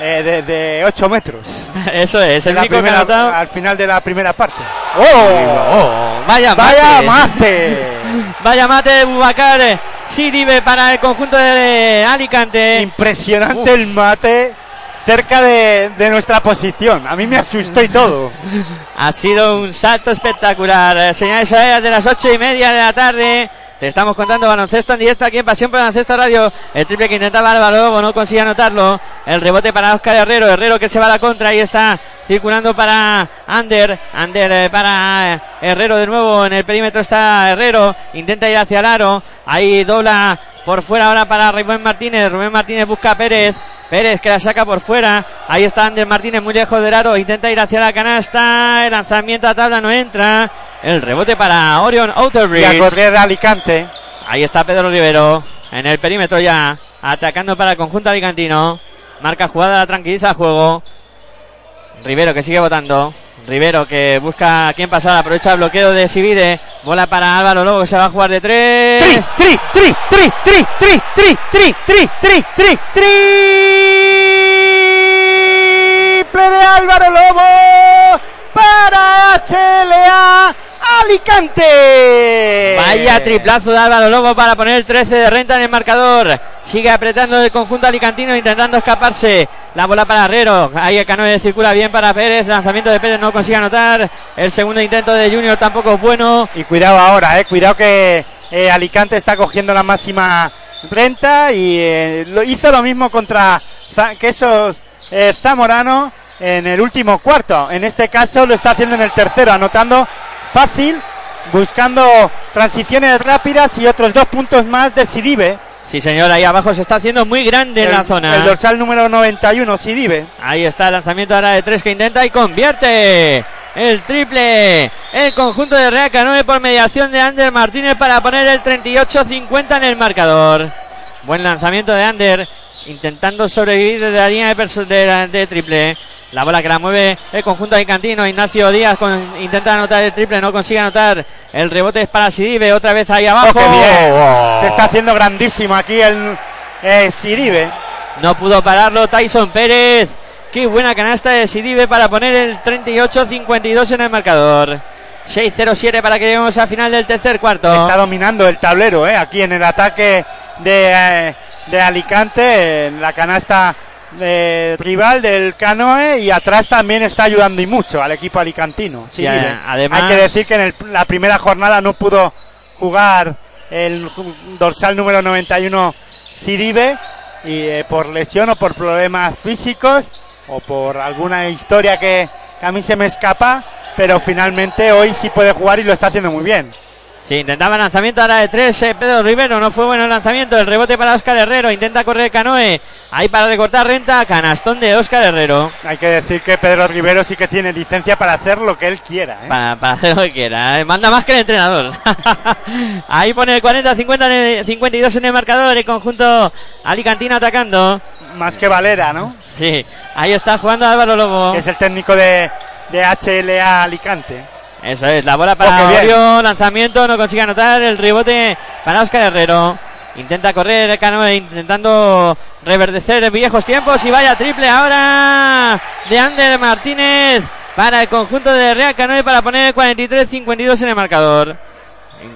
eh, de, de 8 metros. Eso es, el único que primera- anotado. al final de la primera parte. ¡Oh! Vaya ¡Vaya mate. mate! Vaya mate de Bubacar Sidibe para el conjunto de Alicante. Impresionante Uf. el mate cerca de, de nuestra posición. A mí me asustó y todo. Ha sido un salto espectacular. Eh, Señales horarias de las ocho y media de la tarde. Te estamos contando baloncesto en directo aquí en Pasión por Baloncesto Radio. El triple que intentaba Álvaro no consigue anotarlo. El rebote para Oscar Herrero. Herrero que se va a la contra. Ahí está circulando para Ander. Ander eh, para eh, Herrero de nuevo. En el perímetro está Herrero. Intenta ir hacia el aro. Ahí dobla por fuera ahora para Rubén Martínez. Rubén Martínez busca a Pérez. Pérez que la saca por fuera. Ahí está Ander Martínez muy lejos del aro. Intenta ir hacia la canasta. El lanzamiento a tabla no entra. El rebote para Orion Y a Outerbridge. correr Alicante. Ahí está Pedro Rivero. En el perímetro ya. Atacando para el conjunto alicantino. Marca jugada, tranquiliza el juego. Rivero que sigue votando. Rivero que busca a quién pasar. Aprovecha el bloqueo de Sivide. Bola para Álvaro Lobo que se va a jugar de tres. Tri, tri, tri, tri, tri, tri, tri, tri, tri, tri, tri, triple de Álvaro Lobo para HLA Alicante. Vaya triplazo de Álvaro Lobo para poner el 13 de renta en el marcador. Sigue apretando el conjunto alicantino intentando escaparse. La bola para Herrero. Ahí el canoe circula bien para Pérez. Lanzamiento de Pérez no consigue anotar. El segundo intento de Junior tampoco es bueno. Y cuidado ahora, eh, cuidado que eh, Alicante está cogiendo la máxima renta y eh, lo hizo lo mismo contra Quesos eh, Zamorano en el último cuarto. En este caso lo está haciendo en el tercero, anotando fácil, buscando transiciones rápidas y otros dos puntos más de Sidibe. Sí, señor, ahí abajo se está haciendo muy grande en la zona. el dorsal número 91, Sidibe. Ahí está el lanzamiento ahora de tres que intenta y convierte el triple. El conjunto de Real Canoe por mediación de Ander Martínez para poner el 38-50 en el marcador. Buen lanzamiento de Ander. Intentando sobrevivir desde la línea de, perso- de, la- de triple. La bola que la mueve el conjunto alicantino. Ignacio Díaz con- intenta anotar el triple. No consigue anotar. El rebote es para Sidibe. Otra vez ahí abajo. Oh, qué bien. Se está haciendo grandísimo aquí el eh, Sidibe. No pudo pararlo Tyson Pérez. Qué buena canasta de Sidibe para poner el 38-52 en el marcador. 6-0-7 para que lleguemos al final del tercer cuarto. Está dominando el tablero, ¿eh? Aquí en el ataque de, eh, de Alicante, en la canasta eh, rival del Canoe y atrás también está ayudando y mucho al equipo alicantino. Sí, además- Hay que decir que en el- la primera jornada no pudo jugar el dorsal número 91 Sidibe y eh, por lesión o por problemas físicos o por alguna historia que, que a mí se me escapa, pero finalmente hoy sí puede jugar y lo está haciendo muy bien. Sí, intentaba lanzamiento ahora de tres. eh, Pedro Rivero no fue bueno el lanzamiento. El rebote para Oscar Herrero. Intenta correr Canoe. Ahí para recortar renta. Canastón de Oscar Herrero. Hay que decir que Pedro Rivero sí que tiene licencia para hacer lo que él quiera. ¿eh? Para, para hacer lo que quiera. eh, Manda más que el entrenador. Ahí pone el 40-50 en el- 52 en el marcador. El conjunto alicantino atacando. Más que Valera, ¿no? Sí, ahí está jugando Álvaro Lobo. Que es el técnico de, de HLA Alicante. Eso es, la bola para Oh, qué bien. Orio, lanzamiento, no consigue anotar, el rebote para Oscar Herrero. Intenta correr el Canoe, intentando reverdecer viejos tiempos y vaya triple ahora de Ander Martínez para el conjunto de Real Canoe para poner el 43-52 en el marcador.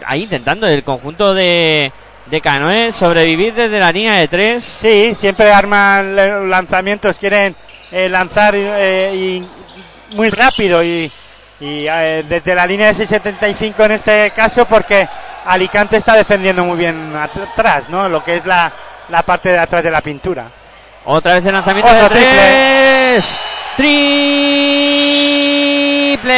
Ahí intentando el conjunto de, de Canoe sobrevivir desde la línea de tres. Sí, siempre arman lanzamientos, quieren eh, lanzar eh, y muy rápido y, y, eh, desde la línea de 6.75 en este caso porque Alicante está defendiendo muy bien at- atrás, ¿no? Lo que es la, la parte de atrás de la pintura. Otra vez el lanzamiento Otro de tres. Triple.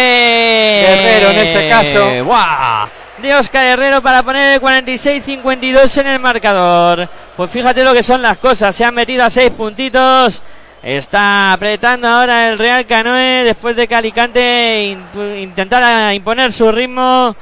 Guerrero en este caso. ¡Guau! De Oscar Herrero para poner el 46-52 en el marcador. Pues fíjate lo que son las cosas. Se han metido a seis puntitos. Está apretando ahora el Real Canoe después de que Alicante in- intentara imponer su ritmo.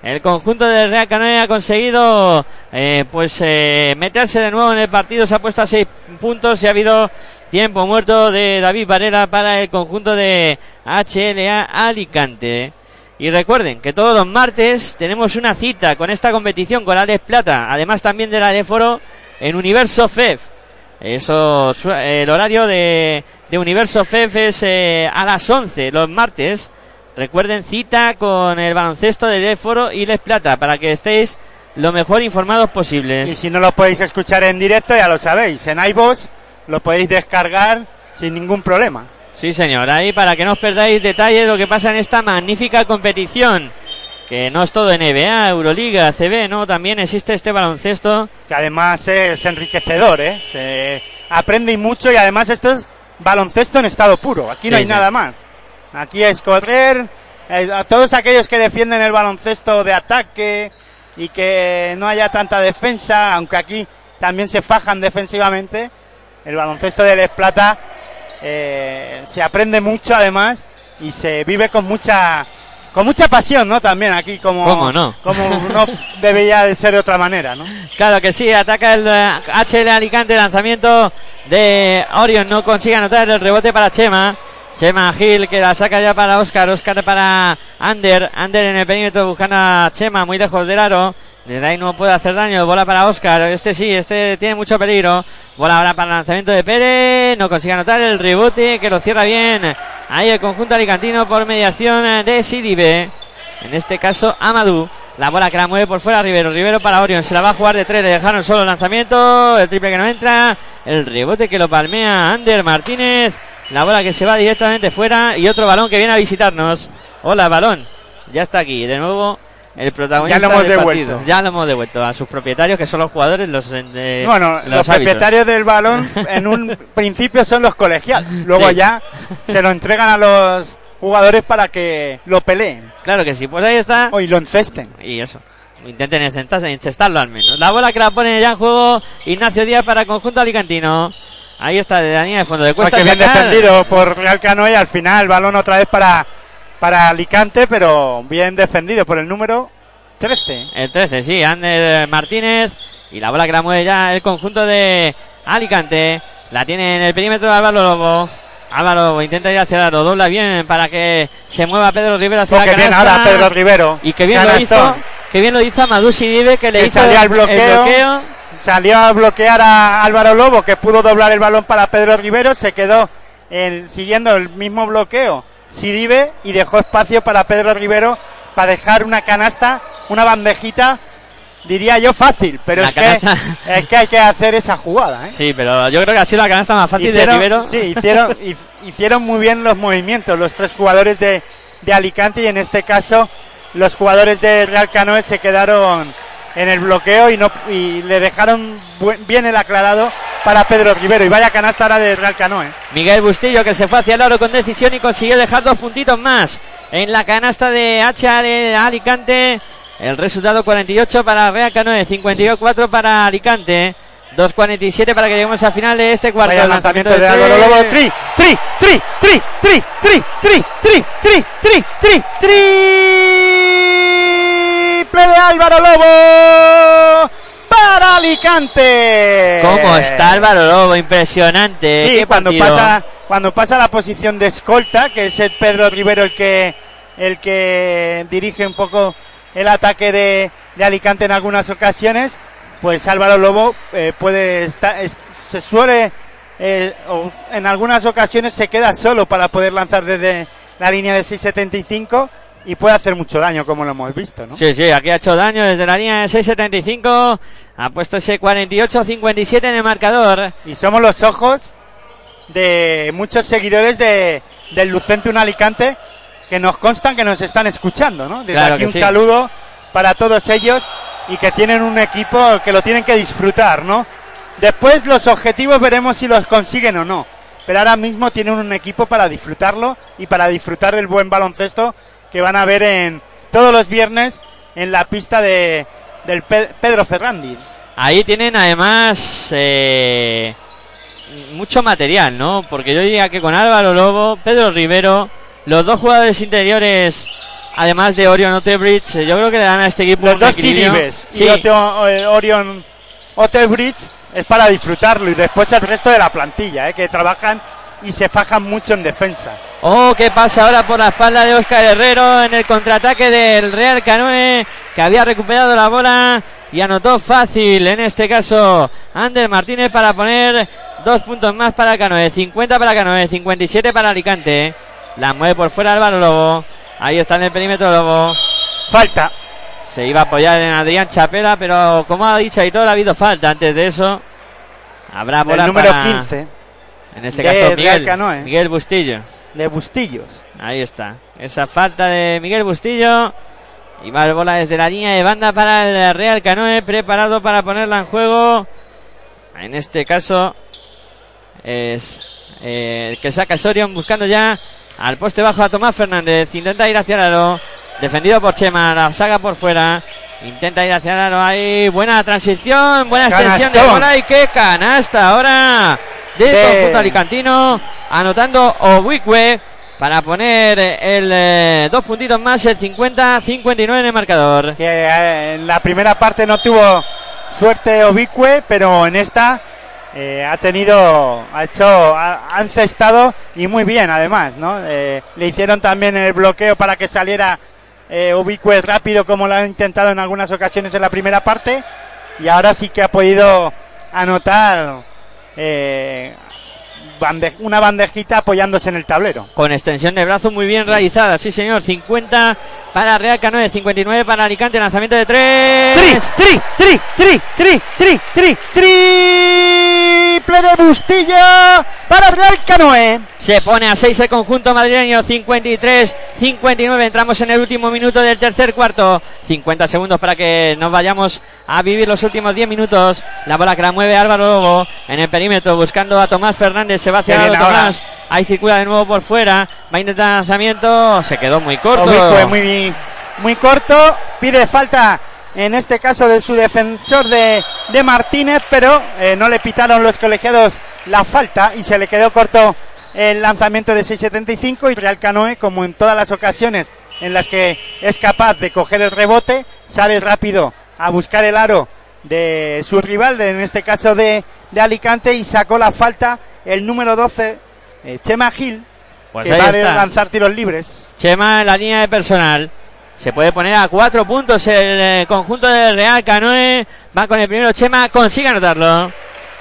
El conjunto del Real Canoe ha conseguido eh, pues eh, meterse de nuevo en el partido. Se ha puesto a seis puntos y ha habido tiempo muerto de David Varela para el conjunto de HLA Alicante. Y recuerden que todos los martes tenemos una cita con esta competición con Alex Plata, además también de la de Foro en Universo FEF. Eso, el horario de, de Universo FEF es eh, a las 11 los martes. Recuerden cita con el baloncesto de Leforo y Les Plata para que estéis lo mejor informados Y posibles. si no lo podéis escuchar en directo, ya lo sabéis, en iVoox lo podéis descargar sin ningún problema. Sí, señor, ahí para que no os perdáis detalles de lo que pasa en esta magnífica competición. Que no es todo NBA, Euroliga, CB, no, también existe este baloncesto. que además es enriquecedor, ¿eh? Se aprende mucho y además esto es baloncesto en estado puro. Aquí no Sí, hay sí. nada más. Aquí es correr. eh, a todos aquellos que defienden el baloncesto de ataque y que no haya tanta defensa, aunque aquí también se fajan defensivamente, el baloncesto de Les Plata eh, se aprende mucho además y se vive con mucha con mucha pasión, ¿no? También aquí como ¿Cómo no? como no debería de ser de otra manera, ¿no? Claro que sí, ataca el eh, HL Alicante, lanzamiento de Orion, no consigue anotar el rebote para Chema. Chema Gil que la saca ya para Oscar, Oscar para Ander, Ander en el perímetro buscando a Chema muy lejos del aro. Desde ahí no puede hacer daño, bola para Oscar, este sí, este tiene mucho peligro. Bola ahora para el lanzamiento de Pérez, no consigue anotar el rebote que lo cierra bien. Ahí el conjunto alicantino por mediación de Sidibe. En este caso Amadou. La bola que la mueve por fuera Rivero. Rivero para Orion. Se la va a jugar de tres. Le dejaron solo el lanzamiento. El triple que no entra. El rebote que lo palmea Ander Martínez. La bola que se va directamente fuera. Y otro balón que viene a visitarnos. Hola, balón. Ya está aquí. De nuevo el protagonista. Ya lo hemos devuelto. partido. Ya lo hemos devuelto a sus propietarios, que son los jugadores, los. eh, Bueno, los, propietarios del balón en un principio son los colegiados. Luego Sí. ya se lo entregan a los jugadores para que lo peleen Claro que sí. Pues ahí está. o y lo encesten. Y eso. Intenten incestarlo al menos. La bola que la pone ya en juego Ignacio Díaz para el conjunto alicantino. Ahí está de línea de fondo. De Pues cuesta que bien defendido por Real Canoe. Al final, balón otra vez para, para Alicante, pero bien defendido por el número 13. El 13, sí, Ander Martínez. Y la bola que la mueve ya el conjunto de Alicante. La tiene en el perímetro de Álvaro Lobo. Álvaro Lobo intenta ir hacia el aro, dobla bien para que se mueva Pedro Rivera hacia Porque la bien canasta. ahora Pedro Rivero. Y que bien lo Canastón. hizo. Que bien lo hizo a Madu Sidibe que le Que hizo el bloqueo. bloqueo. Salió a bloquear a Álvaro Lobo, que pudo doblar el balón para Pedro Rivero. Se quedó en- siguiendo el mismo bloqueo Siribe y dejó espacio para Pedro Rivero para dejar una canasta, una bandejita, diría yo fácil, pero La es que, es que hay que hacer esa jugada. ¿eh? Sí, pero yo creo que ha sido la canasta más fácil hicieron, de Rivero. Sí, hicieron, hi- hicieron muy bien los movimientos los tres jugadores de, de Alicante y en este caso los jugadores de Real Canoe se quedaron en el bloqueo y no y le dejaron buen- bien el aclarado para Pedro Rivero y vaya canasta ahora de Real Canoe. Miguel Bustillo que se fue hacia el aro con decisión y consiguió dejar dos puntitos más en la canasta de H de Alicante. El resultado 48 para Real Canoe, 54 para Alicante. 2.47 para que lleguemos al final de este cuarto. Vaya lanzamiento de. Álvaro Lobo. Tri, tri, tri, tri, tri, tri, tri, tri, tri, tri, tri, triple de Álvaro Lobo para Alicante. ¿Cómo está Álvaro Lobo? Impresionante. Sí, cuando partido. pasa, cuando pasa la posición de escolta, que es el Pedro Rivero el que, el que dirige un poco el ataque de, de Alicante en algunas ocasiones, pues Álvaro Lobo eh, puede estar, es- se suele, eh, o en algunas ocasiones se queda solo para poder lanzar desde la línea de 6.75 y puede hacer mucho daño, como lo hemos visto, ¿no? Sí, sí, aquí ha hecho daño desde la línea de 6.75. Ha puesto ese 48-57 en el marcador. y somos los ojos de muchos seguidores de, del Lucentum Alicante que nos constan que nos están escuchando, ¿no? Desde Claro aquí un sí. saludo para todos ellos y que tienen un equipo que lo tienen que disfrutar, ¿no? Después los objetivos veremos si los consiguen o no, pero ahora mismo tienen un equipo para disfrutarlo y para disfrutar del buen baloncesto que van a ver en todos los viernes en la pista de del Pe- Pedro Ferrandi. Ahí tienen además eh, mucho material, ¿no? Porque yo diría que con Álvaro Lobo, Pedro Rivero, los dos jugadores interiores, además de Orion Otebridge, eh, yo creo que le dan a este equipo Los un dos. Sidibes Sí, y Oteo- eh, Orion Otterbridge es para disfrutarlo y después el resto de la plantilla, eh, que trabajan y se fajan mucho en defensa. Oh, ¿qué pasa ahora por la espalda de Óscar Herrero en el contraataque del Real Canoe que había recuperado la bola y anotó fácil en este caso Ander Martínez para poner dos puntos más para Canoe, 50 para Canoe, 57 para Alicante. La mueve por fuera Álvaro Lobo. Ahí está en el perímetro Lobo. Falta. Se iba a apoyar en Adrián Chapela, pero como ha dicho Aitor, ha habido falta antes de eso. Habrá bola El número para- 15 En este de caso Real Miguel, Canoe. Miguel Bustillo. de Bustillos. Ahí está. Esa falta de Miguel Bustillo. Y va el bola desde la línea de banda para el Real Canoe. Preparado para ponerla en juego. En este caso es eh, el que saca Sorion buscando ya al poste bajo a Tomás Fernández. Intenta ir hacia el aro. Defendido por Chema. La saca por fuera. Intenta ir hacia el aro ahí. Buena transición. Buena extensión de bola. Y qué canasta ahora del De- conjunto alicantino, anotando Obicue para poner el eh, dos puntitos más, el 50-59 en el marcador. que eh, en la primera parte no tuvo suerte Obicue, pero en esta eh, ha tenido, ha hecho, ha, ha encestado y muy bien además, ¿no? Eh, le hicieron también el bloqueo para que saliera eh, Obicue rápido como lo ha intentado en algunas ocasiones en la primera parte y ahora sí que ha podido anotar eh, bande- una bandejita apoyándose en el tablero. Con extensión de brazo muy bien realizada, sí señor. 50 para Real Canoe, 59 para Alicante, lanzamiento de 3. tri, tri, tri, tri, tri, tri, tri, triple de Bustillo para Real Canoe. Se pone a 6 el conjunto madrileño, 53-59. Entramos en el último minuto del tercer cuarto. 50 segundos para que nos vayamos a vivir los últimos 10 minutos. La bola que la mueve Álvaro Lobo en el perímetro, buscando a Tomás Fernández. Se va hacia. Tomás. Ahí circula de nuevo por fuera. Va a intentar lanzamiento. Se quedó muy corto. Obicue muy, muy corto. Pide falta en este caso de su defensor de, de Martínez, pero eh, no le pitaron los colegiados la falta y se le quedó corto el lanzamiento de 6.75 y Real Canoe, como en todas las ocasiones en las que es capaz de coger el rebote, sale rápido a buscar el aro de su rival, de- en este caso de, de Alicante, y sacó la falta el número 12, eh, Chema Gil, Pues que va a lanzar tiros libres. Chema en la línea de personal. Se puede poner a cuatro puntos el eh, conjunto de Real Canoe. Va con el primero Chema. Consigue anotarlo.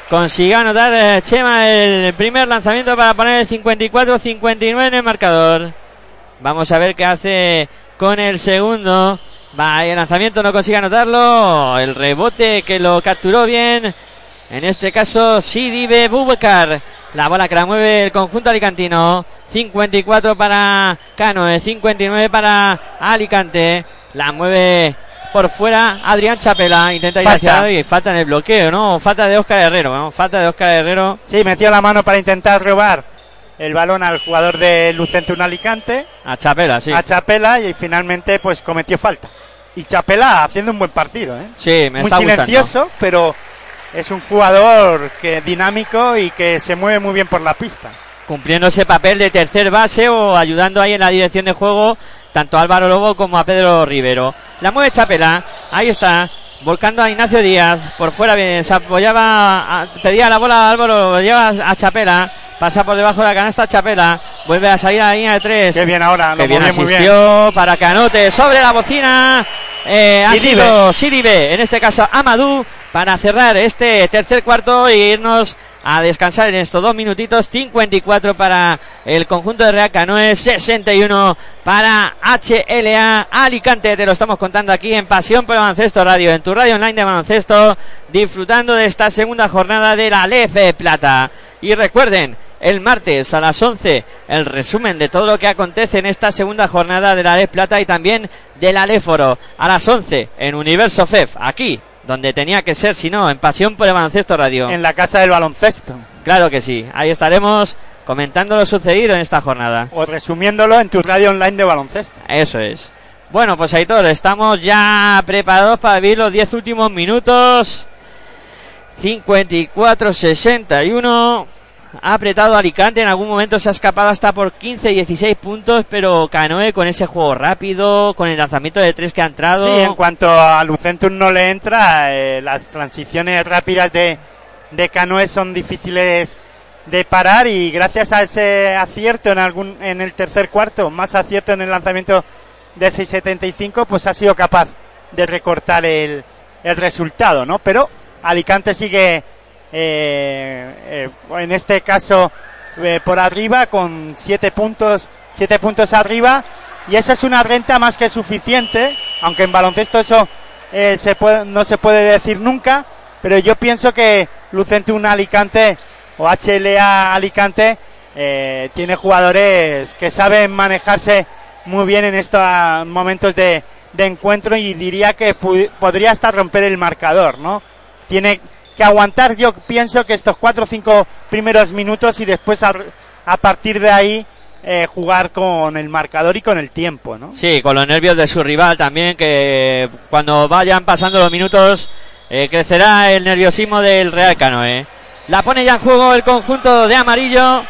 Consigue anotar eh, Chema el primer lanzamiento para poner el 54-59 en el marcador. Vamos a ver qué hace con el segundo. Va, el lanzamiento no consigue anotarlo. El rebote que lo capturó bien. En este caso, Sidibe Bubakar. La bola que la mueve el conjunto alicantino. 54 para Canoe, 59 para Alicante. La mueve por fuera Adrián Chapela. Intenta ir Falta. hacia y falta en el bloqueo, ¿no? Falta de Óscar Herrero, ¿no? Falta de Óscar Herrero. Sí, metió la mano para intentar robar el balón al jugador de Lucente un Alicante, A Chapela, sí. a Chapela, y finalmente pues cometió falta. Y Chapela haciendo un buen partido, ¿eh? Sí, me Muy está gustando. silencioso, pero es un jugador que dinámico y que se mueve muy bien por la pista. cumpliendo ese papel de tercer base o ayudando ahí en la dirección de juego tanto a Álvaro Lobo como a Pedro Rivero. La mueve Chapela, ahí está, volcando a Ignacio Díaz, por fuera bien, se apoyaba, a- pedía la bola a Álvaro, lo lleva a Chapela, pasa por debajo de la canasta Chapela, vuelve a salir a la línea de tres. Qué bien ahora, Que lo bien movió muy bien. asistió para Canote sobre la bocina. Eh, ha Siribe. sido Siribe, en este caso Amadou, para cerrar este tercer cuarto e irnos a descansar en estos dos minutitos. 54 para el conjunto de Real Canoe, 61 para HLA Alicante. Te lo estamos contando aquí en Pasión por el Baloncesto Radio, en tu radio online de baloncesto, disfrutando de esta segunda jornada de la LF Plata. Y recuerden, el martes a las 11 el resumen de todo lo que acontece en esta segunda jornada de la LEF Plata y también del Aléforo a las 11 en Universo FEF, aquí donde tenía que ser, si no, en Pasión por el Baloncesto Radio. En la casa del baloncesto. Claro que sí, ahí estaremos comentando lo sucedido en esta jornada. O resumiéndolo en tu radio online de baloncesto. Eso es. Bueno, pues Aitor, estamos ya preparados para vivir los 10 últimos minutos. 54-61. Ha apretado Alicante, en algún momento se ha escapado hasta por 15-16 puntos, pero Canoe con ese juego rápido, con el lanzamiento de tres que ha entrado. Sí, en cuanto a Lucentum no le entra, eh, las transiciones rápidas de, de Canoe son difíciles de parar y gracias a ese acierto en algún en el tercer cuarto, más acierto en el lanzamiento del 6.75, pues ha sido capaz de recortar el, el resultado, ¿no? Pero Alicante sigue eh, eh, en este caso eh, por arriba con siete puntos, siete puntos arriba y esa es una renta más que suficiente, aunque en baloncesto eso eh, se puede, no se puede decir nunca, pero yo pienso que Lucentum Alicante o HLA Alicante eh, tiene jugadores que saben manejarse muy bien en estos momentos de, de encuentro y diría que podría hasta romper el marcador, ¿no? Tiene que aguantar, yo pienso que estos cuatro o cinco primeros minutos y después a, a partir de ahí eh, jugar con el marcador y con el tiempo, ¿no? Sí, con los nervios de su rival también, que cuando vayan pasando los minutos eh, crecerá el nerviosismo del Real Canoe. La pone ya en juego el conjunto de amarillo.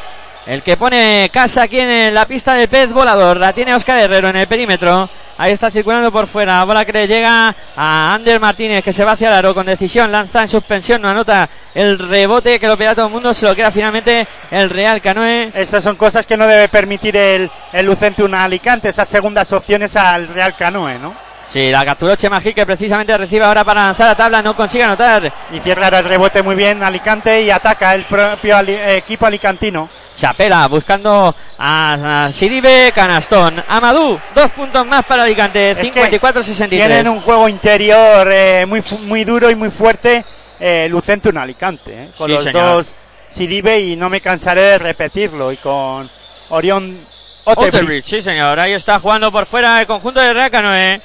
El que pone casa aquí en la pista del pez volador. La tiene Oscar Herrero en el perímetro. Ahí está circulando por fuera. Bola que le llega a Ander Martínez que se va hacia el aro con decisión. Lanza en suspensión. No anota el rebote que lo pega todo el mundo. Se lo queda finalmente el Real Canoe. Estas son cosas que no debe permitir el, el Lucente una Alicante, esas segundas opciones al Real Canoe, ¿no? Sí, la capturó Chema Gil que precisamente recibe ahora para lanzar la tabla. No consigue anotar. Y cierra el rebote muy bien Alicante y ataca el propio equipo alicantino. Chapela buscando a, a Sidibe Canastón. Amadú, dos puntos más para Alicante. Es que 54-63. Tienen un juego interior eh, muy, muy duro y muy fuerte, eh, Lucente un Alicante, eh, con Sí, los señor. dos Sidibe y no me cansaré de repetirlo, y con Orión Otebridge. Otterbridge, sí señor. Ahí está jugando por fuera el conjunto de Real Canoe.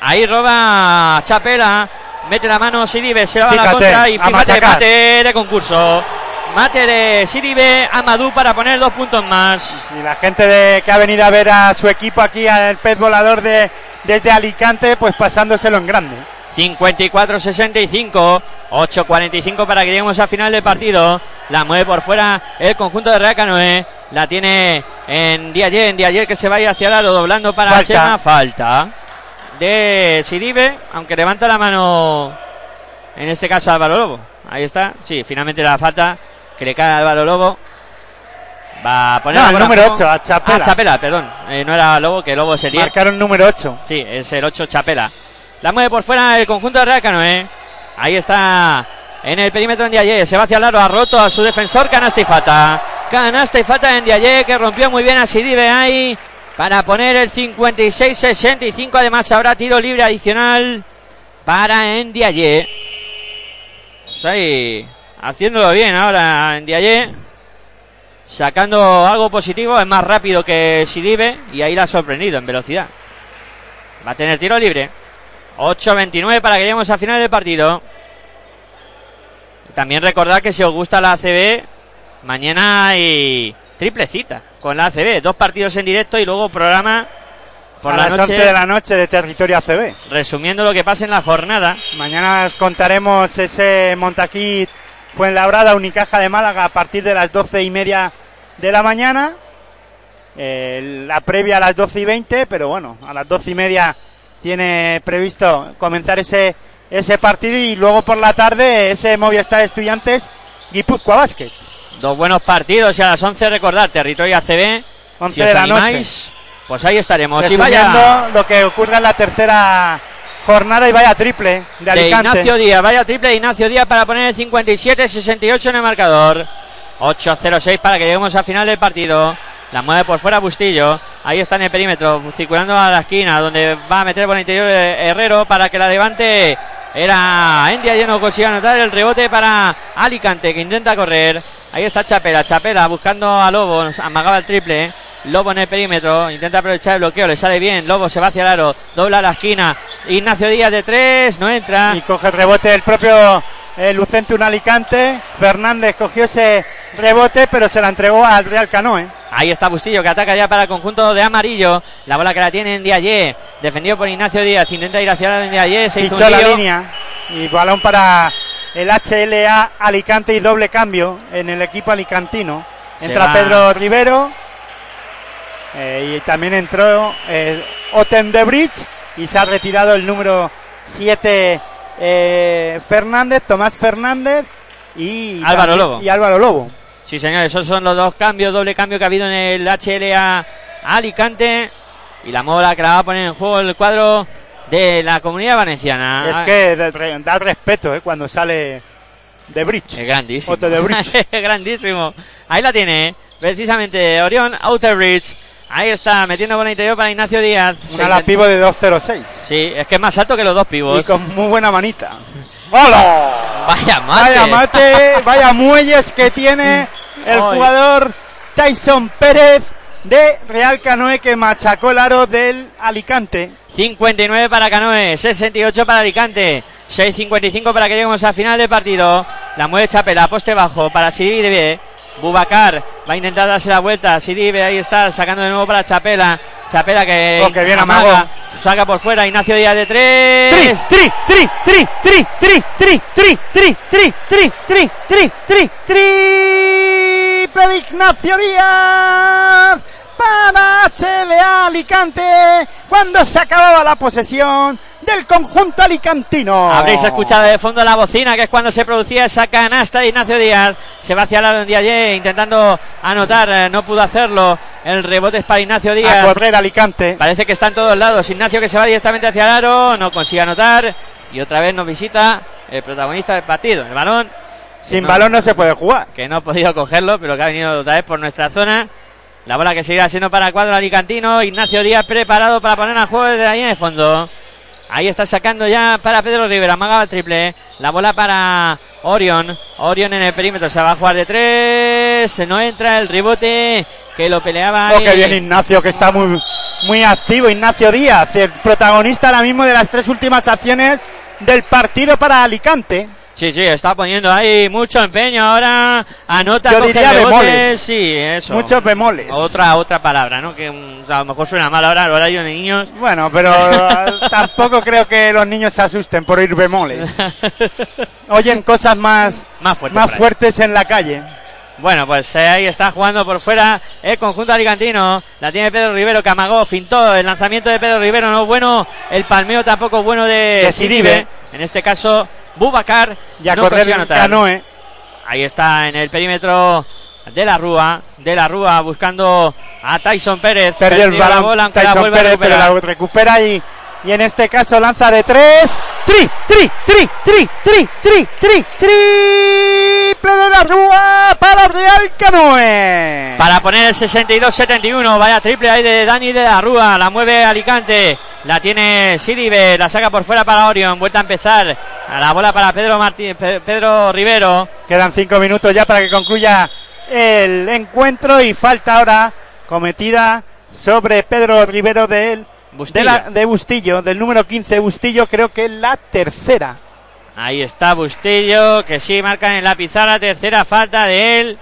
Ahí roba Chapela. Mete la mano Sidibe, se va a la contra y fíjate, mate de concurso. Mate de Sidibe, Amadú para poner dos puntos más. Y la gente de, que ha venido a ver a su equipo aquí, al pez volador de, desde Alicante, pues pasándoselo en grande. 54-65, 8-45 para que lleguemos al final del partido. La mueve por fuera el conjunto de Real Canoe. La tiene en Diayer, en Diayer que se vaya hacia el aro doblando para Falta. Chema. Falta de Sidibe, aunque levanta la mano en este caso Álvaro Lobo. Ahí está, sí, finalmente la falta que le cae a Álvaro Lobo. Va a poner No, bola número en juego. ocho, a Chapela. Ah, Chapela, perdón. Eh, no era Lobo, que Lobo es el 10. Marcaron número 8. Sí, es el 8 Chapela. La mueve por fuera el conjunto de Real Canoe. Ahí está en el perímetro en Diaye. Se va hacia el aro, ha roto a su defensor Canasta y Fata. Canasta y Fata en Diaye que rompió muy bien a Sidibe ahí para poner el 56-65. Además habrá tiro libre adicional para Ndiaye. Pues ahí haciéndolo bien ahora Ndiaye. Sacando algo positivo, es más rápido que Sidibe y ahí la ha sorprendido en velocidad. Va a tener tiro libre. 8-29 para que lleguemos al final del partido. También recordad que si os gusta la ACB, mañana hay triple cita con la ACB. Dos partidos en directo y luego programa por a la las noche 11 de la noche de territorio ACB. resumiendo lo que pasa en la jornada. Mañana os contaremos ese Montaquí Fuenlabrada Unicaja de Málaga a partir de las 12 y media de la mañana. Eh, la previa a las 12 y 20, pero bueno, a las 12 y media tiene previsto comenzar ese, ese partido y luego por la tarde ese Movistar Estudiantes Guipúzcoa Basket. Dos buenos partidos y a las 11 recordad, territorio ACB. 11 si os de la animáis, pues ahí estaremos. Y vaya lo que ocurre en la tercera jornada y vaya triple de de Alicante. Ignacio Díaz, vaya triple de Ignacio Díaz para poner el 57-68 en el marcador. 8-0-6 para que lleguemos al final del partido. La mueve por fuera Bustillo. Ahí está en el perímetro, circulando a la esquina, donde va a meter por el interior eh, Herrero para que la levante. Era Endia lleno consigue anotar el rebote para Alicante que intenta correr. Ahí está Chapela, Chapela buscando a Lobo, amagaba el triple. Lobo en el perímetro, intenta aprovechar el bloqueo, le sale bien. Lobo se va hacia el aro, dobla la esquina. Ignacio Díaz de tres, no entra. Y coge el rebote el propio eh, Lucente un Alicante. Fernández cogió ese rebote, pero se la entregó al Real Canoe. Ahí está Bustillo que ataca ya para el conjunto de amarillo. La bola que la tiene en Diaye, defendido por Ignacio Díaz. Intenta ir hacia la Diaye, se hizo un la línea. Y balón para el HLA Alicante y doble cambio en el equipo alicantino. Entra. Pedro Rivero. Eh, y también entró eh, Oten de Bridge. Y se ha retirado el número 7 Fernández, Tomás Fernández. Y Álvaro Lobo. Y Álvaro Lobo. Sí, señor, esos son los dos cambios, doble cambio que ha habido en el HLA Alicante. Y la mola que la va a poner en juego el cuadro de la comunidad valenciana. Es que da, re- da respeto eh, cuando sale de Bridge. Es grandísimo. Otto de Bridge. Es grandísimo. Ahí la tiene, precisamente, Orión Outer Bridge. Ahí está, metiendo bola interior para Ignacio Díaz. Un ala pivo de 2.06. Sí, es que es más alto que los dos Y pivos. con muy buena manita. ¡Hola! Vaya mate. Vaya mate, vaya muelles que tiene el jugador Tyson Pérez de Real Canoe que machacó el aro del Alicante. 59 para Canoe, 68 para Alicante, 6.55 para que lleguemos al final del partido. La mueve Chapela, poste bajo para Sidibe, Bubacar va a intentar darse la vuelta. Sidibe ahí está, sacando de nuevo para Chapela. Chapela que Oh, que bien amaga, amagó. saca por fuera. Ignacio Díaz de Tri, tres. tri, tri, tri, tri, tri, tri, tri, tri, tri, tri, tri, tri, tri, triple de Ignacio Díaz para HLA Alicante cuando se acababa la posesión del conjunto alicantino. Habréis escuchado de fondo la bocina, que es cuando se producía esa canasta de Ignacio Díaz. Se va hacia Aaron Díaz intentando anotar, eh, no pudo hacerlo. El rebote es para Ignacio a Díaz. correr Alicante. Parece que está en todos lados. Ignacio que se va directamente hacia el aro, no consigue anotar. Y otra vez nos visita el protagonista del partido, el balón. Sin no- balón no se puede jugar. Que no ha podido cogerlo, pero que ha venido otra vez por nuestra zona. La bola que seguirá siendo para el cuadro alicantino. Ignacio Díaz preparado para poner a juego desde la línea de fondo. Ahí está sacando ya para Pedro Rivera. Maga el triple. La bola para Orion. Orion en el perímetro. Se va a jugar de tres. Se no entra el rebote que lo peleaba. Oh, que bien Ignacio, que está muy, muy activo. Ignacio Díaz, el protagonista ahora mismo de las tres últimas acciones del partido para Alicante. Sí, sí, está poniendo ahí mucho empeño ahora. Anota, Yo diría rebotes. bemoles. Sí, eso. Muchos bemoles. Otra, otra palabra, ¿no? Que mm, a lo mejor suena mal ahora el horario de niños. Bueno, pero eh, tampoco creo que los niños se asusten por oír bemoles. Oyen cosas más, Más fuerte. más fuertes en la calle. Bueno, pues eh, ahí está jugando por fuera el conjunto alicantino. La tiene Pedro Rivero que amagó, fintó el lanzamiento de Pedro Rivero, no bueno. El palmeo tampoco bueno de. Sidibe. En este caso, Bubacar. Y a no correr anotar. canoe. Ahí está en el perímetro de la Rúa. De la Rúa buscando a Tyson Pérez. Perdió el la balón bola, la Tyson vuelve a Pérez, pero la recupera y, y en este caso lanza de tres. Tri, tri, tri, tri, tri, tri, tri, triple de la Rúa para Real Canoe. Para poner el 62-71, vaya triple ahí de Dani de la Rúa, la mueve Alicante, la tiene Siribe, la saca por fuera para Orion, vuelta a empezar, a la bola para Pedro Martín, Pe- Pedro Rivero, Quedan cinco minutos ya para que concluya el encuentro y falta ahora cometida sobre Pedro Rivero de, él, Bustillo. de, la- de Bustillo, del número 15 Bustillo, creo que es la tercera. Ahí está Bustillo, que sí marcan en la pizarra, tercera falta de él,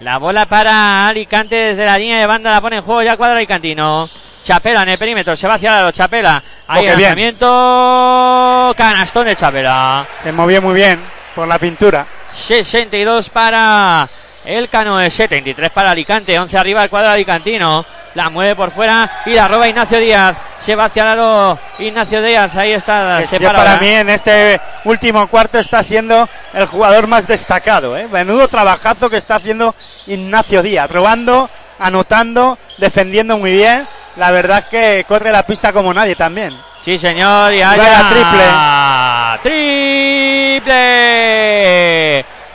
la bola para Alicante desde la línea de banda, la pone en juego ya cuadro alicantino. Chapela en el perímetro, se va hacia el aro, Chapela. Ahí Oh, qué bien. lanzamiento, canastón de Chapela. Se movió muy bien por la pintura. 62 para el Canoe, 73 para Alicante, 11 arriba el cuadro alicantino. La mueve por fuera y la roba Ignacio Díaz. Se va hacia el aro Ignacio Díaz. Ahí está, se para para mí en este último cuarto está siendo el jugador más destacado. ¿eh? Menudo trabajazo que está haciendo Ignacio Díaz, robando, anotando, defendiendo muy bien. La verdad es que corre la pista como nadie también. Sí, señor, y Vaya triple. Triple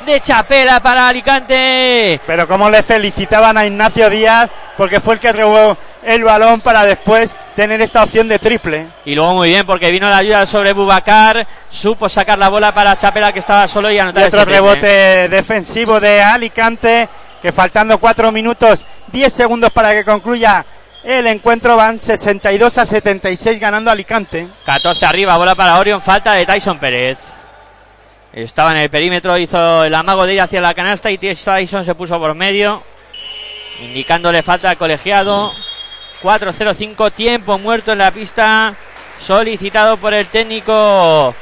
de Chapela para Alicante. Pero como le felicitaban a Ignacio Díaz porque fue el que robó el balón para después tener esta opción de triple. Y luego muy bien porque vino la ayuda sobre Bubacar, supo sacar la bola para Chapela que estaba solo y Y anotar otro ese triple. rebote defensivo de Alicante que faltando 4 minutos 10 segundos para que concluya el encuentro van 62 a 76 ganando Alicante. 14 arriba, bola para Orion, falta de Tyson Pérez. Estaba en el perímetro, hizo el amago de ir hacia la canasta y Tyson se puso por medio, indicándole falta al colegiado. 4-0-5, tiempo muerto en la pista, solicitado por el técnico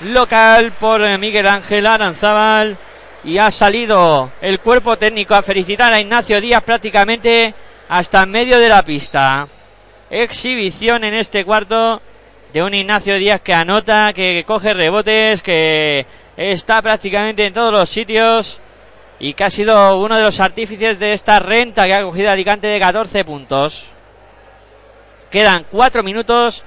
local, por Miguel Ángel Aranzábal. Y ha salido el cuerpo técnico a felicitar a Ignacio Díaz prácticamente hasta en medio de la pista exhibición en este cuarto de un Ignacio Díaz que anota, que coge rebotes, que está prácticamente en todos los sitios y que ha sido uno de los artífices de esta renta que ha cogido Alicante de 14 puntos. Quedan 4 minutos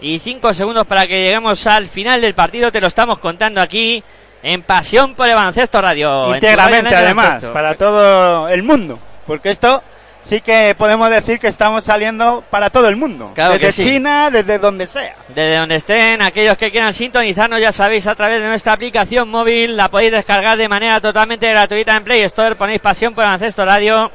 y 5 segundos para que lleguemos al final del partido. Te lo estamos contando aquí en Pasión por el Baloncesto Radio. Íntegramente además, baloncesto. para todo el mundo. Porque esto sí que podemos decir que estamos saliendo para todo el mundo. Claro que desde sí. China, desde donde sea. Desde donde estén, aquellos que quieran sintonizarnos, ya sabéis, a través de nuestra aplicación móvil, la podéis descargar de manera totalmente gratuita en Play Store, ponéis pasión por el Ancesto Radio.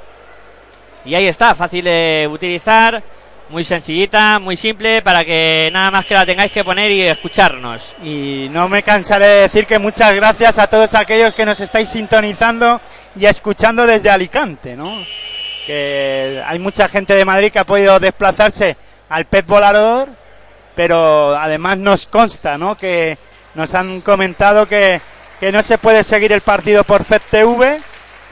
Y ahí está, fácil de utilizar, muy sencillita, muy simple, para que nada más que la tengáis que poner y escucharnos. Y no me cansaré de decir que muchas gracias a todos aquellos que nos estáis sintonizando y escuchando desde Alicante, ¿no? Que hay mucha gente de Madrid que ha podido desplazarse al pez volador, pero además nos consta, ¿no? Que nos han comentado que, que no se puede seguir el partido por FedTV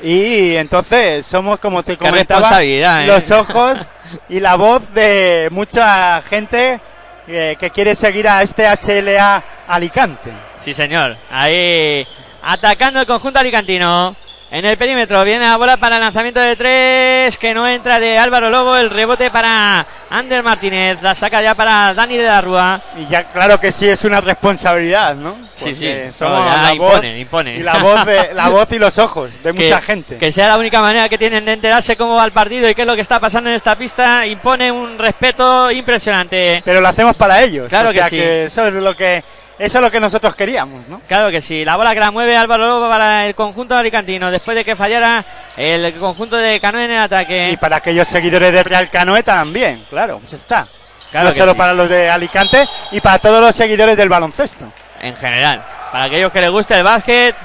y entonces somos, como te comentaba, ¿eh? los ojos y la voz de mucha gente eh, que quiere seguir a este HLA Alicante. Sí, señor. Ahí atacando el conjunto alicantino. En el perímetro viene la bola para el lanzamiento de tres que no entra de Álvaro Lobo. El rebote para Ander Martínez. La saca ya para Dani de la Rúa. Y ya claro que sí es una responsabilidad, ¿no? Sí, sí. No, Somos ya la imponen, voz imponen. y la voz de, la voz y los ojos de Que- mucha gente. Que sea la única manera que tienen de enterarse cómo va el partido y qué es lo que está pasando en esta pista. Impone un respeto impresionante. Pero lo hacemos para ellos. Claro o sea que sí. eso es lo que eso es lo que nosotros queríamos, ¿no? Claro que sí, la bola que la mueve Álvaro Lobo para el conjunto alicantino después de que fallara el conjunto de Canoe en el ataque. Y para aquellos seguidores de Real Canoe también, claro, pues está. Claro no solo sí. para los de Alicante y para todos los seguidores del baloncesto. en general. Para aquellos que les guste el básquet,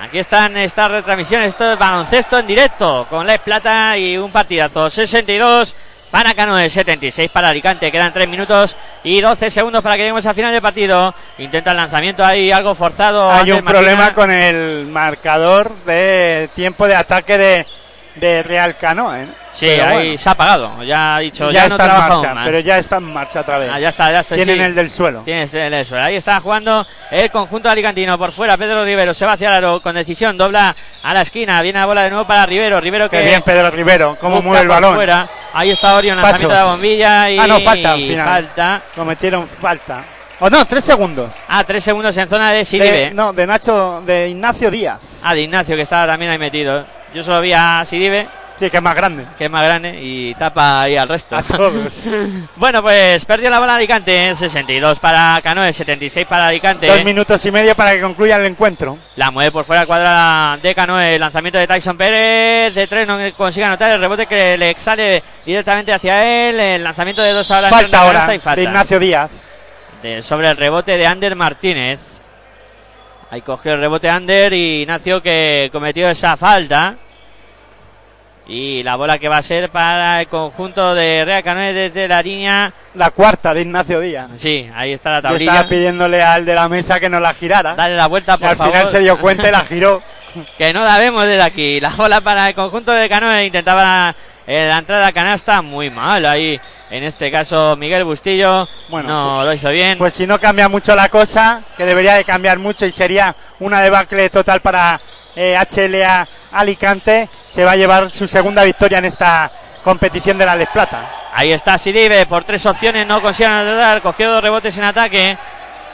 aquí están estas retransmisiones, esto es baloncesto en directo, con Les Plata y un partidazo. 62 para Canoe, 76 para Alicante, quedan 3 minutos y 12 segundos para que lleguemos al final del partido. Intenta el lanzamiento ahí, algo forzado. Hay un problema con el marcador de tiempo de ataque de, de Real Canoe. ¿no? Sí, Pero ahí bueno, se ha apagado, ya ha dicho, ya, ya, no está en marcha, más. pero ya está en marcha otra vez. Ah, ya está, ya está. Tienen sí. el del suelo. Tienes el eso. Ahí está jugando el conjunto alicantino por fuera. Pedro Rivero se va hacia el aro con decisión. Dobla a la esquina. Viene la bola de nuevo para Rivero. Rivero que Qué bien Pedro Rivero, cómo mueve el balón. fuera. Ahí está Pasos. lanzamiento de la bombilla. Y Ah, no, falta al final. falta. Cometieron falta. O no, tres segundos. Ah, tres segundos en zona de De, Sidibe. no, de Nacho, de Ignacio Díaz. Ah, de Ignacio que estaba también ahí metido. Yo solo vi a Sidibe, Sí, que es más grande. que es más grande, y tapa ahí al resto. A todos. bueno, pues perdió la bola Alicante. 62 para Canoe, 76 para Alicante. Dos minutos y medio para que concluya el encuentro. La mueve por fuera cuadra de Canoe. El lanzamiento de Tyson Pérez. De tres no consigue anotar el rebote que le sale directamente hacia él. El lanzamiento de dos ahora. en Falta ahora falta. de Ignacio Díaz. De- sobre el rebote de Ander Martínez. Ahí cogió el rebote Ander y Ignacio que cometió esa falta. Y la bola que va a ser para el conjunto de Real Canoe desde la línea. La cuarta de Ignacio Díaz. Sí, ahí está la Yo estaba tablilla. pidiéndole al de la mesa que nos la girara. Dale la vuelta, Y por al favor. final se dio cuenta y la giró. que no la vemos desde aquí. La bola para el conjunto de Canoe intentaba eh, la entrada a canasta muy mal ahí. En este caso Miguel Bustillo Bueno, no pues- lo hizo bien. Pues si no cambia mucho la cosa, que debería de cambiar mucho y sería una debacle total para eh, HLA Alicante, se va a llevar su segunda victoria en esta competición de la Les Plata. Ahí está Siribe por tres opciones, no consiguió anotar, cogió dos rebotes en ataque,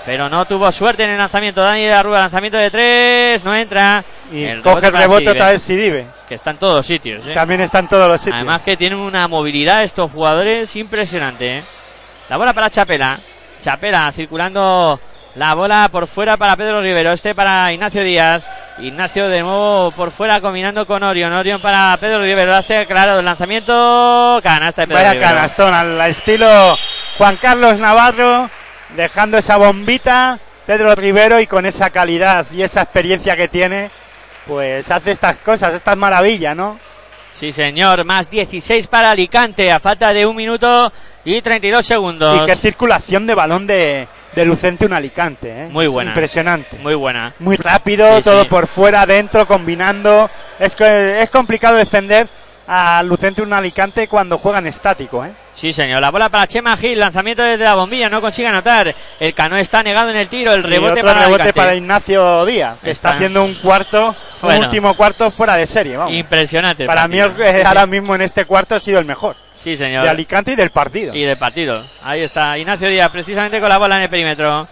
pero no tuvo suerte en el lanzamiento. Dani de la Rúa, lanzamiento de tres, no entra. Y El coge el para rebote otra vez Sidibe. Que está en todos sitios. ¿eh? También está en todos los sitios. Además que tienen una movilidad estos jugadores impresionante. ¿eh? La bola para Chapela. Chapela circulando la bola por fuera para Pedro Rivero. Este para Ignacio Díaz. Ignacio de nuevo por fuera combinando con Orion. Orion para Pedro Rivero. Hace claro el lanzamiento. Canasta de Pedro Vaya Rivero. canastón al estilo Juan Carlos Navarro, dejando esa bombita, Pedro Rivero y con esa calidad y esa experiencia que tiene, pues hace estas cosas, estas maravillas, ¿no? Sí, señor. Más 16 para Alicante. A falta de un minuto y 32 segundos. Y qué circulación de balón de, de Lucente un Alicante, ¿eh? Muy Es buena. Impresionante. Muy buena. Muy rápido, Sí, todo sí. por fuera, adentro, combinando. Es, es complicado defender a Lucente un Alicante cuando juegan estático, ¿eh? Sí, señor. La bola para Chema Gil. Lanzamiento desde la bombilla. No consigue anotar. El Cano está negado en el tiro. El Y rebote otro para rebote para Ignacio Díaz, que está, Está- haciendo un cuarto, Bueno. un último cuarto fuera de serie, vamos. Impresionante. Para mí partido. Sí, sí. ahora mismo en este cuarto ha sido el mejor. Sí, señor. De Alicante y del partido. Y del partido. Ahí está. Ignacio Díaz, precisamente con la bola en el perímetro.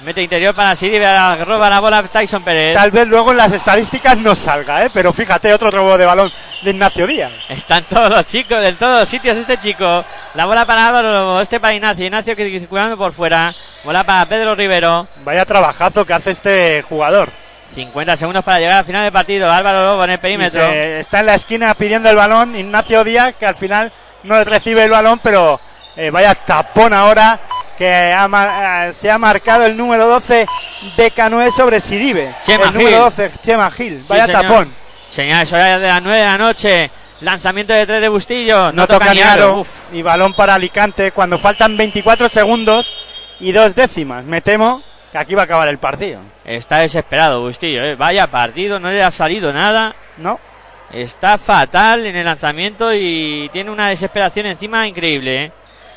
Mete interior para Siribe. Roba la bola Tyson Pérez. Tal vez luego en las estadísticas no salga, ¿eh? pero fíjate, otro robo de balón de Ignacio Díaz. Están todos los chicos, en todos los sitios este chico. La bola para Álvaro Lobo, este para Ignacio. Ignacio que circulando por fuera. Bola para Pedro Rivero. Vaya trabajazo que hace este jugador. 50 segundos para llegar al final del partido. Álvaro Lobo en el perímetro. está en la esquina pidiendo el balón Ignacio Díaz, que al final no recibe el balón, pero eh, vaya tapón ahora que ha eh, se ha marcado el número 12 de Canoe sobre Sidibe. Chema el número Gil. 12, Chema Gil. Vaya señor. tapón. Señales horarias de las 9 de la noche. Lanzamiento de 3 de Bustillo. No, toca ni aro. Uf, Y balón para Alicante cuando faltan 24 segundos y dos décimas. Me temo que aquí va a acabar el partido. está desesperado Bustillo. eh. Vaya partido, no le ha salido nada. ¿No? Está fatal en el lanzamiento y tiene una desesperación encima increíble. ¿eh?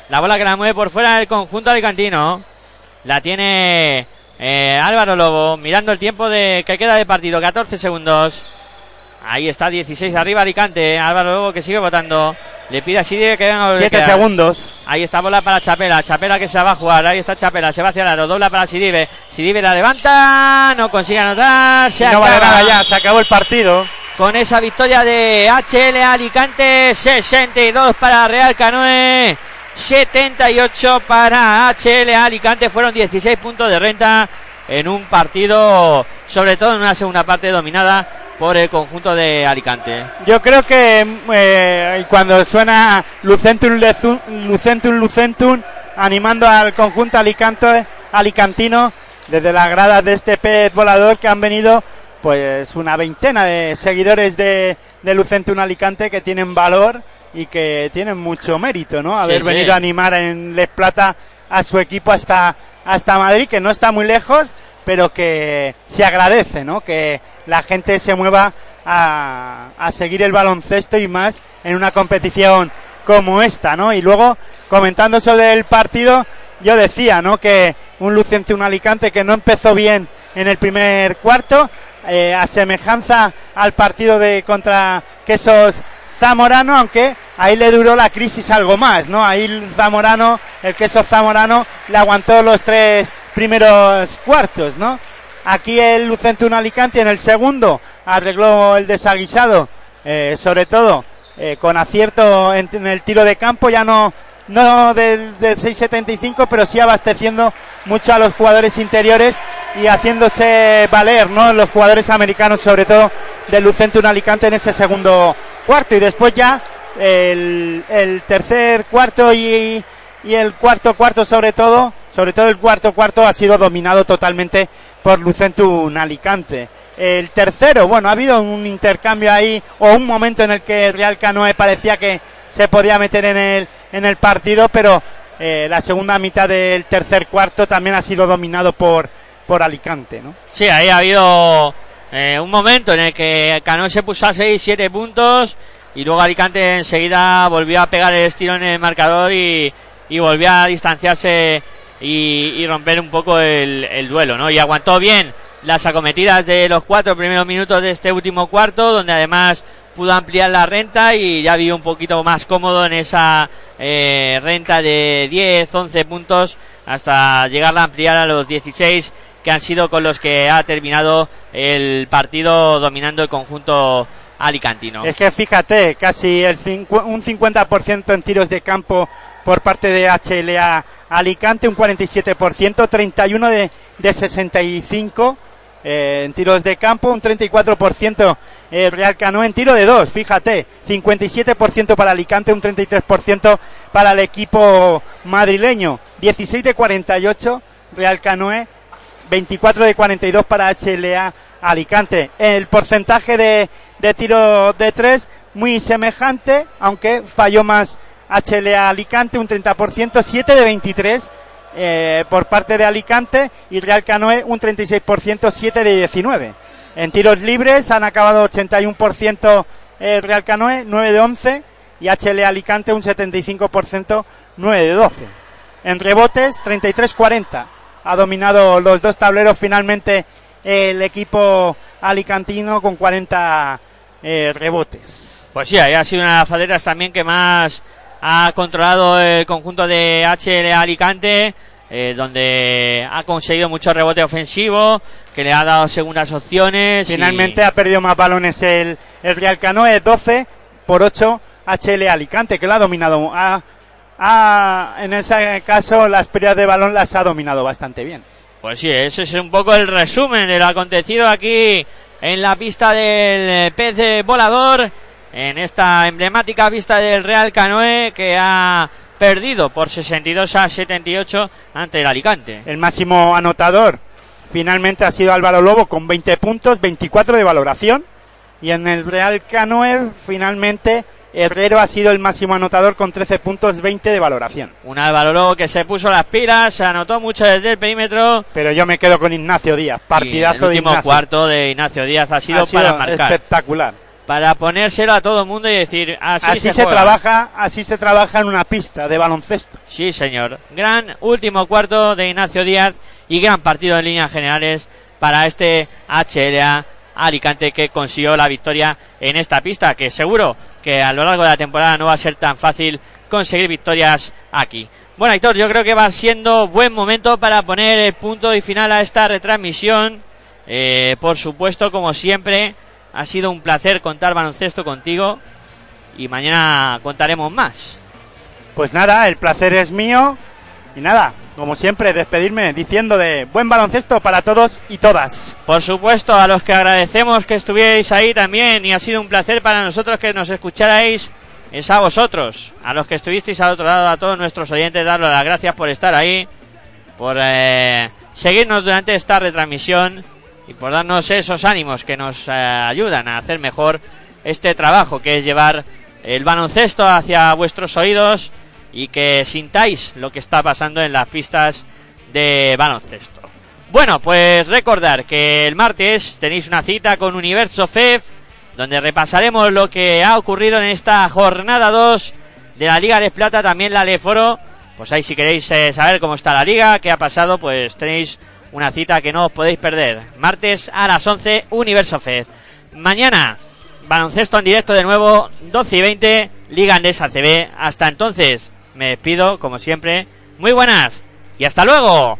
La bola que la mueve por fuera del conjunto alicantino. La tiene eh, Álvaro Lobo mirando el tiempo de que queda de partido, 14 segundos. Ahí está 16 arriba Alicante. Álvaro Lobo que sigue votando. Le pide a Sidibe que venga a volver a 7 quedar. segundos. Ahí está bola para Chapela. Chapela que se la va a jugar. Ahí está Chapela. Se va hacia el aro. Dobla para Sidibe. Sidibe la levanta. No consigue anotar. Se no vale nada ya, se acabó el partido. con esa victoria de HL Alicante 62 para Real Canoe 78 para HL Alicante. Fueron 16 puntos de renta en un partido sobre todo en una segunda parte dominada por el conjunto de Alicante. Yo creo que eh, cuando suena Lucentum, Lucentum, Lucentum, animando al conjunto Alicante, alicantino, desde las gradas de este pez volador que han venido, pues una veintena de seguidores de, de Lucentum Alicante que tienen valor y que tienen mucho mérito, ¿no? Haber sí. venido a animar en Les Plata a su equipo hasta, hasta Madrid, que no está muy lejos, pero que se agradece, ¿no? Que la gente se mueva a, a seguir el baloncesto y más en una competición como esta, ¿no? Y luego, comentando sobre el partido, yo decía, ¿no? Que un Luciente, un Alicante que no empezó bien en el primer cuarto, eh, a semejanza al partido de contra Quesos Zamorano, aunque ahí le duró la crisis algo más, ¿no? Ahí Zamorano, el Quesos Zamorano, le aguantó los tres primeros cuartos, ¿no? Aquí el Lucente un Alicante en el segundo arregló el desaguisado, eh, sobre todo eh, con acierto en, el tiro de campo, ya no, no del, del 6.75, pero sí abasteciendo mucho a los jugadores interiores y haciéndose valer, ¿no? Los jugadores americanos, sobre todo del Lucente un Alicante en ese segundo cuarto. Y después ya el, el tercer cuarto y, y el cuarto cuarto sobre todo, sobre todo el cuarto cuarto ha sido dominado totalmente por Lucentum Alicante. El tercero, bueno, ha habido un intercambio ahí o un momento en el que Real Canoe parecía que se podía meter en el, en el partido, pero eh, la segunda mitad del tercer cuarto también ha sido dominado por, por Alicante, ¿no? Sí, ahí ha habido eh, un momento en el que Canoe se puso a 6, 7 puntos y luego Alicante enseguida volvió a pegar el estilo en el marcador y, y volvió a distanciarse y, y romper un poco el, el duelo, ¿no? Y aguantó bien las acometidas de los cuatro primeros minutos de este último cuarto, donde además pudo ampliar la renta y ya vio un poquito más cómodo en esa eh, renta de 10, 11 puntos hasta llegar a ampliar a los 16 que han sido con los que ha terminado el partido dominando el conjunto alicantino. Es que fíjate, casi el cincu- un 50% en tiros de campo por parte de HLA Alicante, un 47%, 31 de, de 65 eh, en tiros de campo, un 34% eh, Real Canoe en tiro de dos, fíjate, 57% para Alicante, un 33% para el equipo madrileño, 16 de 48 Real Canoe, 24 de 42 para HLA Alicante. El porcentaje de, de tiro de tres muy semejante, aunque falló más HLA Alicante, un 30%, 7 de 23 eh, por parte de Alicante y Real Canoe un 36%, 7 de 19. En tiros libres han acabado 81% el Real Canoe, 9 de 11 y HLA Alicante un 75%, 9 de 12. En rebotes, 33-40. Ha dominado los dos tableros finalmente el equipo alicantino con 40 eh, rebotes. Pues sí, ahí ha sido una de las facetas también que más ha controlado el conjunto de HL Alicante, eh, donde ha conseguido mucho rebote ofensivo, que le ha dado segundas opciones. y- Finalmente ha perdido más balones el, el Real Canoe, 12 por 8 HL Alicante, que lo ha dominado. Ha- ha- en ese caso, las pérdidas de balón las ha dominado bastante bien. Pues sí, ese es un poco el resumen de lo acontecido aquí en la pista del pez de volador, en esta emblemática pista del Real Canoe que ha perdido por 62 a 78 ante el Alicante. El máximo anotador finalmente ha sido Álvaro Lobo con 20 puntos, 24 de valoración. Y en el Real Canoe, finalmente, Herrero ha sido el máximo anotador con 13 puntos, 20 de valoración. Un Álvaro que se puso las pilas, se anotó mucho desde el perímetro. Pero yo me quedo con Ignacio Díaz, y el partidazo de último Ignacio. cuarto de Ignacio Díaz ha sido, Ha sido para marcar. espectacular. Para ponérselo a todo el mundo y decir, así, Así, se, juega. trabaja, así se trabaja en una pista de baloncesto. Sí, señor. Gran último cuarto de Ignacio Díaz y gran partido en líneas generales para este HLA Alicante que consiguió la victoria en esta pista, que seguro que a lo largo de la temporada no va a ser tan fácil conseguir victorias aquí. Bueno, Aitor, yo creo que va siendo buen momento para poner el punto y final a esta retransmisión. Eh, por supuesto, como siempre, ha sido un placer contar baloncesto contigo y mañana contaremos más. Pues nada, el placer es mío. Y nada, como siempre, despedirme diciendo de buen baloncesto para todos y todas. Por supuesto, a los que agradecemos que estuvierais ahí también y ha sido un placer para nosotros que nos escucharais, es a vosotros, a los que estuvisteis al otro lado, a todos nuestros oyentes, darles las gracias por estar ahí, por eh, seguirnos durante esta retransmisión y por darnos esos ánimos que nos eh, ayudan a hacer mejor este trabajo que es llevar el baloncesto hacia vuestros oídos y que sintáis lo que está pasando en las pistas de baloncesto. Bueno, pues recordar que el martes tenéis una cita con Universo FEF, donde repasaremos lo que ha ocurrido en esta jornada 2 de la Liga de Plata, también la Leforo. Pues ahí si queréis eh, saber cómo está la liga, qué ha pasado, pues tenéis una cita que no os podéis perder. Martes a las 11, Universo FEF. Mañana, baloncesto en directo de nuevo, 12 y 20, Liga Andesa CB. Hasta entonces, me despido, como siempre. Muy buenas y hasta luego.